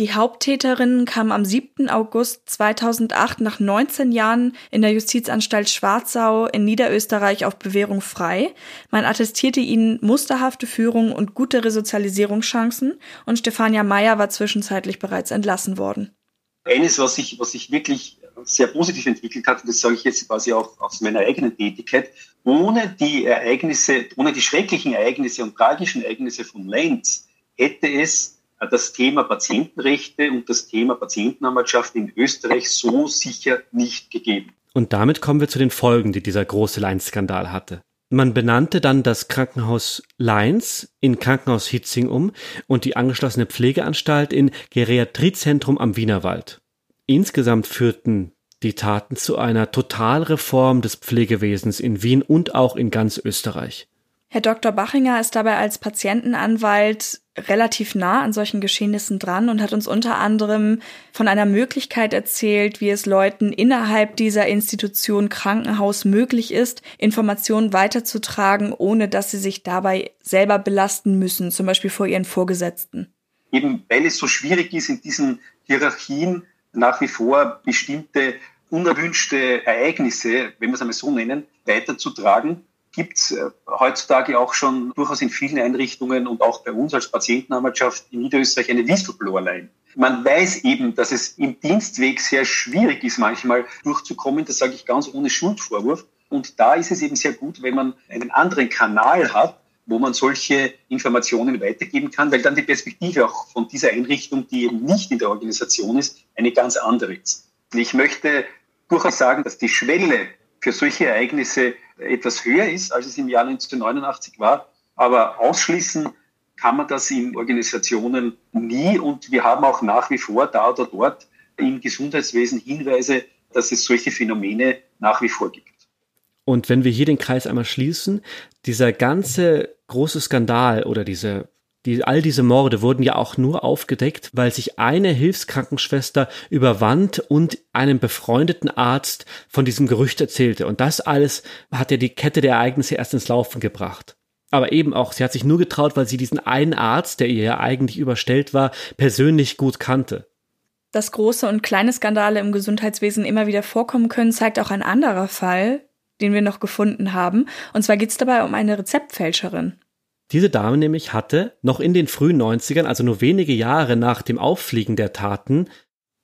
Die Haupttäterin kam am 7. August 2008 nach 19 Jahren in der Justizanstalt Schwarzau in Niederösterreich auf Bewährung frei. Man attestierte ihnen musterhafte Führung und gute Resozialisierungschancen und Stefania Meyer war zwischenzeitlich bereits entlassen worden. Eines, was sich, was sich wirklich sehr positiv entwickelt hat, und das sage ich jetzt quasi auch aus meiner eigenen Tätigkeit, ohne die Ereignisse, ohne die schrecklichen Ereignisse und tragischen Ereignisse von Lenz hätte es das Thema Patientenrechte und das Thema Patientenanwaltschaft in Österreich so sicher nicht gegeben. Und damit kommen wir zu den Folgen, die dieser große Leins-Skandal hatte. Man benannte dann das Krankenhaus Leins in Krankenhaus Hitzing um und die angeschlossene Pflegeanstalt in Geriatriezentrum am Wienerwald. Insgesamt führten die Taten zu einer Totalreform des Pflegewesens in Wien und auch in ganz Österreich. Herr Dr. Bachinger ist dabei als Patientenanwalt relativ nah an solchen Geschehnissen dran und hat uns unter anderem von einer Möglichkeit erzählt, wie es Leuten innerhalb dieser Institution Krankenhaus möglich ist, Informationen weiterzutragen, ohne dass sie sich dabei selber belasten müssen, zum Beispiel vor ihren Vorgesetzten. Eben weil es so schwierig ist, in diesen Hierarchien nach wie vor bestimmte unerwünschte Ereignisse, wenn wir es einmal so nennen, weiterzutragen, gibt es äh, heutzutage auch schon durchaus in vielen Einrichtungen und auch bei uns als Patientenanwaltschaft in Niederösterreich eine Whistleblower-Line. Man weiß eben, dass es im Dienstweg sehr schwierig ist, manchmal durchzukommen. Das sage ich ganz ohne Schuldvorwurf. Und da ist es eben sehr gut, wenn man einen anderen Kanal hat, wo man solche Informationen weitergeben kann, weil dann die Perspektive auch von dieser Einrichtung, die eben nicht in der Organisation ist, eine ganz andere ist. Ich möchte durchaus sagen, dass die Schwelle für solche Ereignisse etwas höher ist, als es im Jahr 1989 war. Aber ausschließen kann man das in Organisationen nie. Und wir haben auch nach wie vor da oder dort im Gesundheitswesen Hinweise, dass es solche Phänomene nach wie vor gibt. Und wenn wir hier den Kreis einmal schließen, dieser ganze große Skandal oder diese die, all diese Morde wurden ja auch nur aufgedeckt, weil sich eine Hilfskrankenschwester überwand und einem befreundeten Arzt von diesem Gerücht erzählte. Und das alles hat ja die Kette der Ereignisse erst ins Laufen gebracht. Aber eben auch, sie hat sich nur getraut, weil sie diesen einen Arzt, der ihr ja eigentlich überstellt war, persönlich gut kannte. Dass große und kleine Skandale im Gesundheitswesen immer wieder vorkommen können, zeigt auch ein anderer Fall, den wir noch gefunden haben. Und zwar geht es dabei um eine Rezeptfälscherin. Diese Dame nämlich hatte noch in den frühen 90ern, also nur wenige Jahre nach dem Auffliegen der Taten,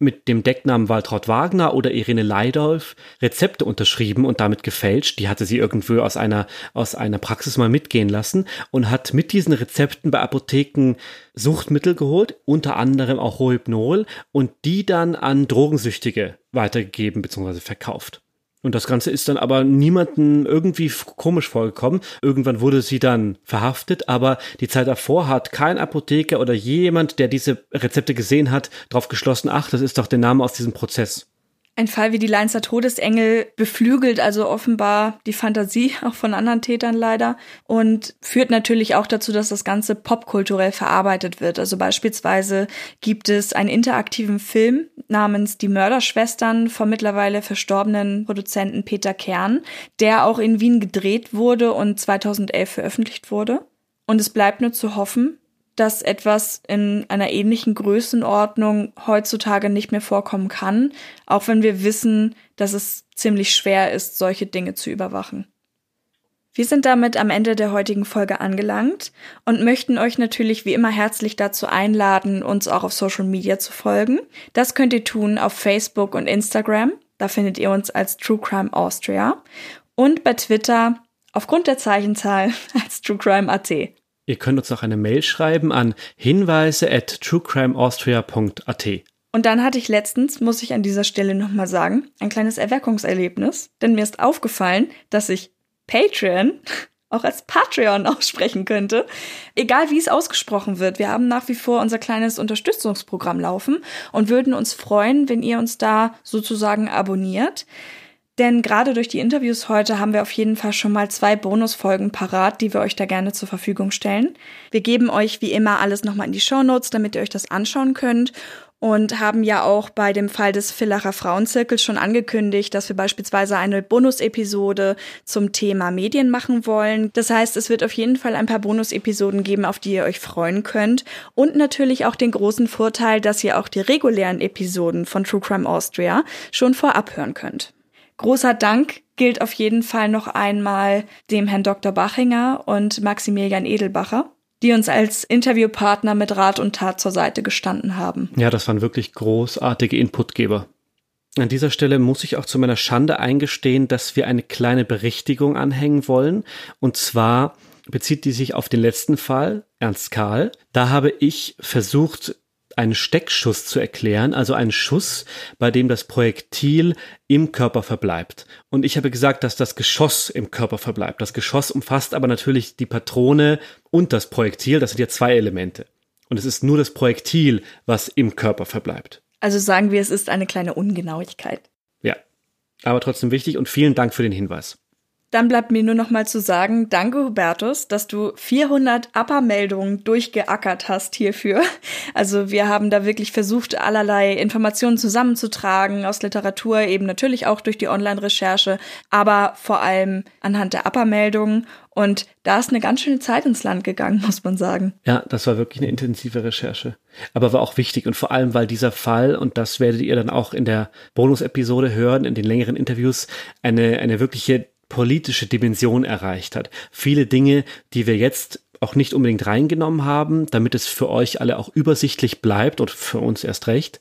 mit dem Decknamen Waltraud Wagner oder Irene Leidolf Rezepte unterschrieben und damit gefälscht. Die hatte sie irgendwo aus einer, aus einer Praxis mal mitgehen lassen und hat mit diesen Rezepten bei Apotheken Suchtmittel geholt, unter anderem auch Rohypnol und die dann an Drogensüchtige weitergegeben bzw. verkauft. Und das Ganze ist dann aber niemanden irgendwie komisch vorgekommen. Irgendwann wurde sie dann verhaftet, aber die Zeit davor hat kein Apotheker oder jemand, der diese Rezepte gesehen hat, darauf geschlossen, ach, das ist doch der Name aus diesem Prozess. Ein Fall wie die Leinzer Todesengel beflügelt also offenbar die Fantasie auch von anderen Tätern leider und führt natürlich auch dazu, dass das Ganze popkulturell verarbeitet wird. Also beispielsweise gibt es einen interaktiven Film namens Die Mörderschwestern vom mittlerweile verstorbenen Produzenten Peter Kern, der auch in Wien gedreht wurde und 2011 veröffentlicht wurde. Und es bleibt nur zu hoffen, dass etwas in einer ähnlichen Größenordnung heutzutage nicht mehr vorkommen kann, auch wenn wir wissen, dass es ziemlich schwer ist, solche Dinge zu überwachen. Wir sind damit am Ende der heutigen Folge angelangt und möchten euch natürlich wie immer herzlich dazu einladen, uns auch auf Social Media zu folgen. Das könnt ihr tun auf Facebook und Instagram. Da findet ihr uns als True Crime Austria und bei Twitter aufgrund der Zeichenzahl als True Crime AT. Ihr könnt uns auch eine Mail schreiben an hinweise at truecrimeaustria.at. Und dann hatte ich letztens, muss ich an dieser Stelle nochmal sagen, ein kleines Erweckungserlebnis, denn mir ist aufgefallen, dass ich Patreon auch als Patreon aussprechen könnte. Egal wie es ausgesprochen wird. Wir haben nach wie vor unser kleines Unterstützungsprogramm laufen und würden uns freuen, wenn ihr uns da sozusagen abonniert. Denn gerade durch die Interviews heute haben wir auf jeden Fall schon mal zwei Bonusfolgen parat, die wir euch da gerne zur Verfügung stellen. Wir geben euch wie immer alles nochmal in die Show Notes, damit ihr euch das anschauen könnt und haben ja auch bei dem Fall des Villacher Frauenzirkels schon angekündigt, dass wir beispielsweise eine Bonus-Episode zum Thema Medien machen wollen. Das heißt, es wird auf jeden Fall ein paar Bonus-Episoden geben, auf die ihr euch freuen könnt. Und natürlich auch den großen Vorteil, dass ihr auch die regulären Episoden von True Crime Austria schon vorab hören könnt. Großer Dank gilt auf jeden Fall noch einmal dem Herrn Dr. Bachinger und Maximilian Edelbacher, die uns als Interviewpartner mit Rat und Tat zur Seite gestanden haben. Ja, das waren wirklich großartige Inputgeber. An dieser Stelle muss ich auch zu meiner Schande eingestehen, dass wir eine kleine Berichtigung anhängen wollen. Und zwar bezieht die sich auf den letzten Fall, Ernst Karl. Da habe ich versucht, einen Steckschuss zu erklären, also einen Schuss, bei dem das Projektil im Körper verbleibt. Und ich habe gesagt, dass das Geschoss im Körper verbleibt. Das Geschoss umfasst aber natürlich die Patrone und das Projektil. Das sind ja zwei Elemente. Und es ist nur das Projektil, was im Körper verbleibt. Also sagen wir, es ist eine kleine Ungenauigkeit. Ja, aber trotzdem wichtig und vielen Dank für den Hinweis. Dann bleibt mir nur noch mal zu sagen, danke Hubertus, dass du 400 Upper-Meldungen durchgeackert hast hierfür. Also wir haben da wirklich versucht, allerlei Informationen zusammenzutragen aus Literatur, eben natürlich auch durch die Online-Recherche, aber vor allem anhand der Upper-Meldungen. Und da ist eine ganz schöne Zeit ins Land gegangen, muss man sagen. Ja, das war wirklich eine intensive Recherche. Aber war auch wichtig und vor allem, weil dieser Fall, und das werdet ihr dann auch in der Bonus-Episode hören, in den längeren Interviews, eine, eine wirkliche politische Dimension erreicht hat. Viele Dinge, die wir jetzt auch nicht unbedingt reingenommen haben, damit es für euch alle auch übersichtlich bleibt und für uns erst recht.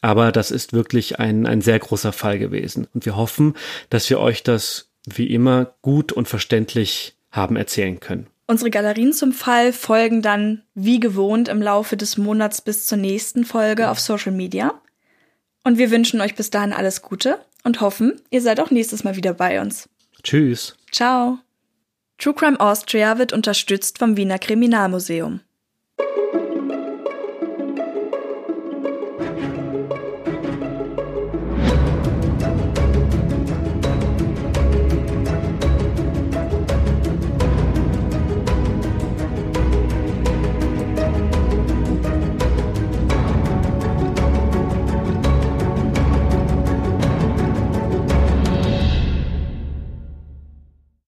Aber das ist wirklich ein, ein sehr großer Fall gewesen. Und wir hoffen, dass wir euch das wie immer gut und verständlich haben erzählen können. Unsere Galerien zum Fall folgen dann wie gewohnt im Laufe des Monats bis zur nächsten Folge auf Social Media. Und wir wünschen euch bis dahin alles Gute und hoffen, ihr seid auch nächstes Mal wieder bei uns. Tschüss. Ciao. True Crime Austria wird unterstützt vom Wiener Kriminalmuseum.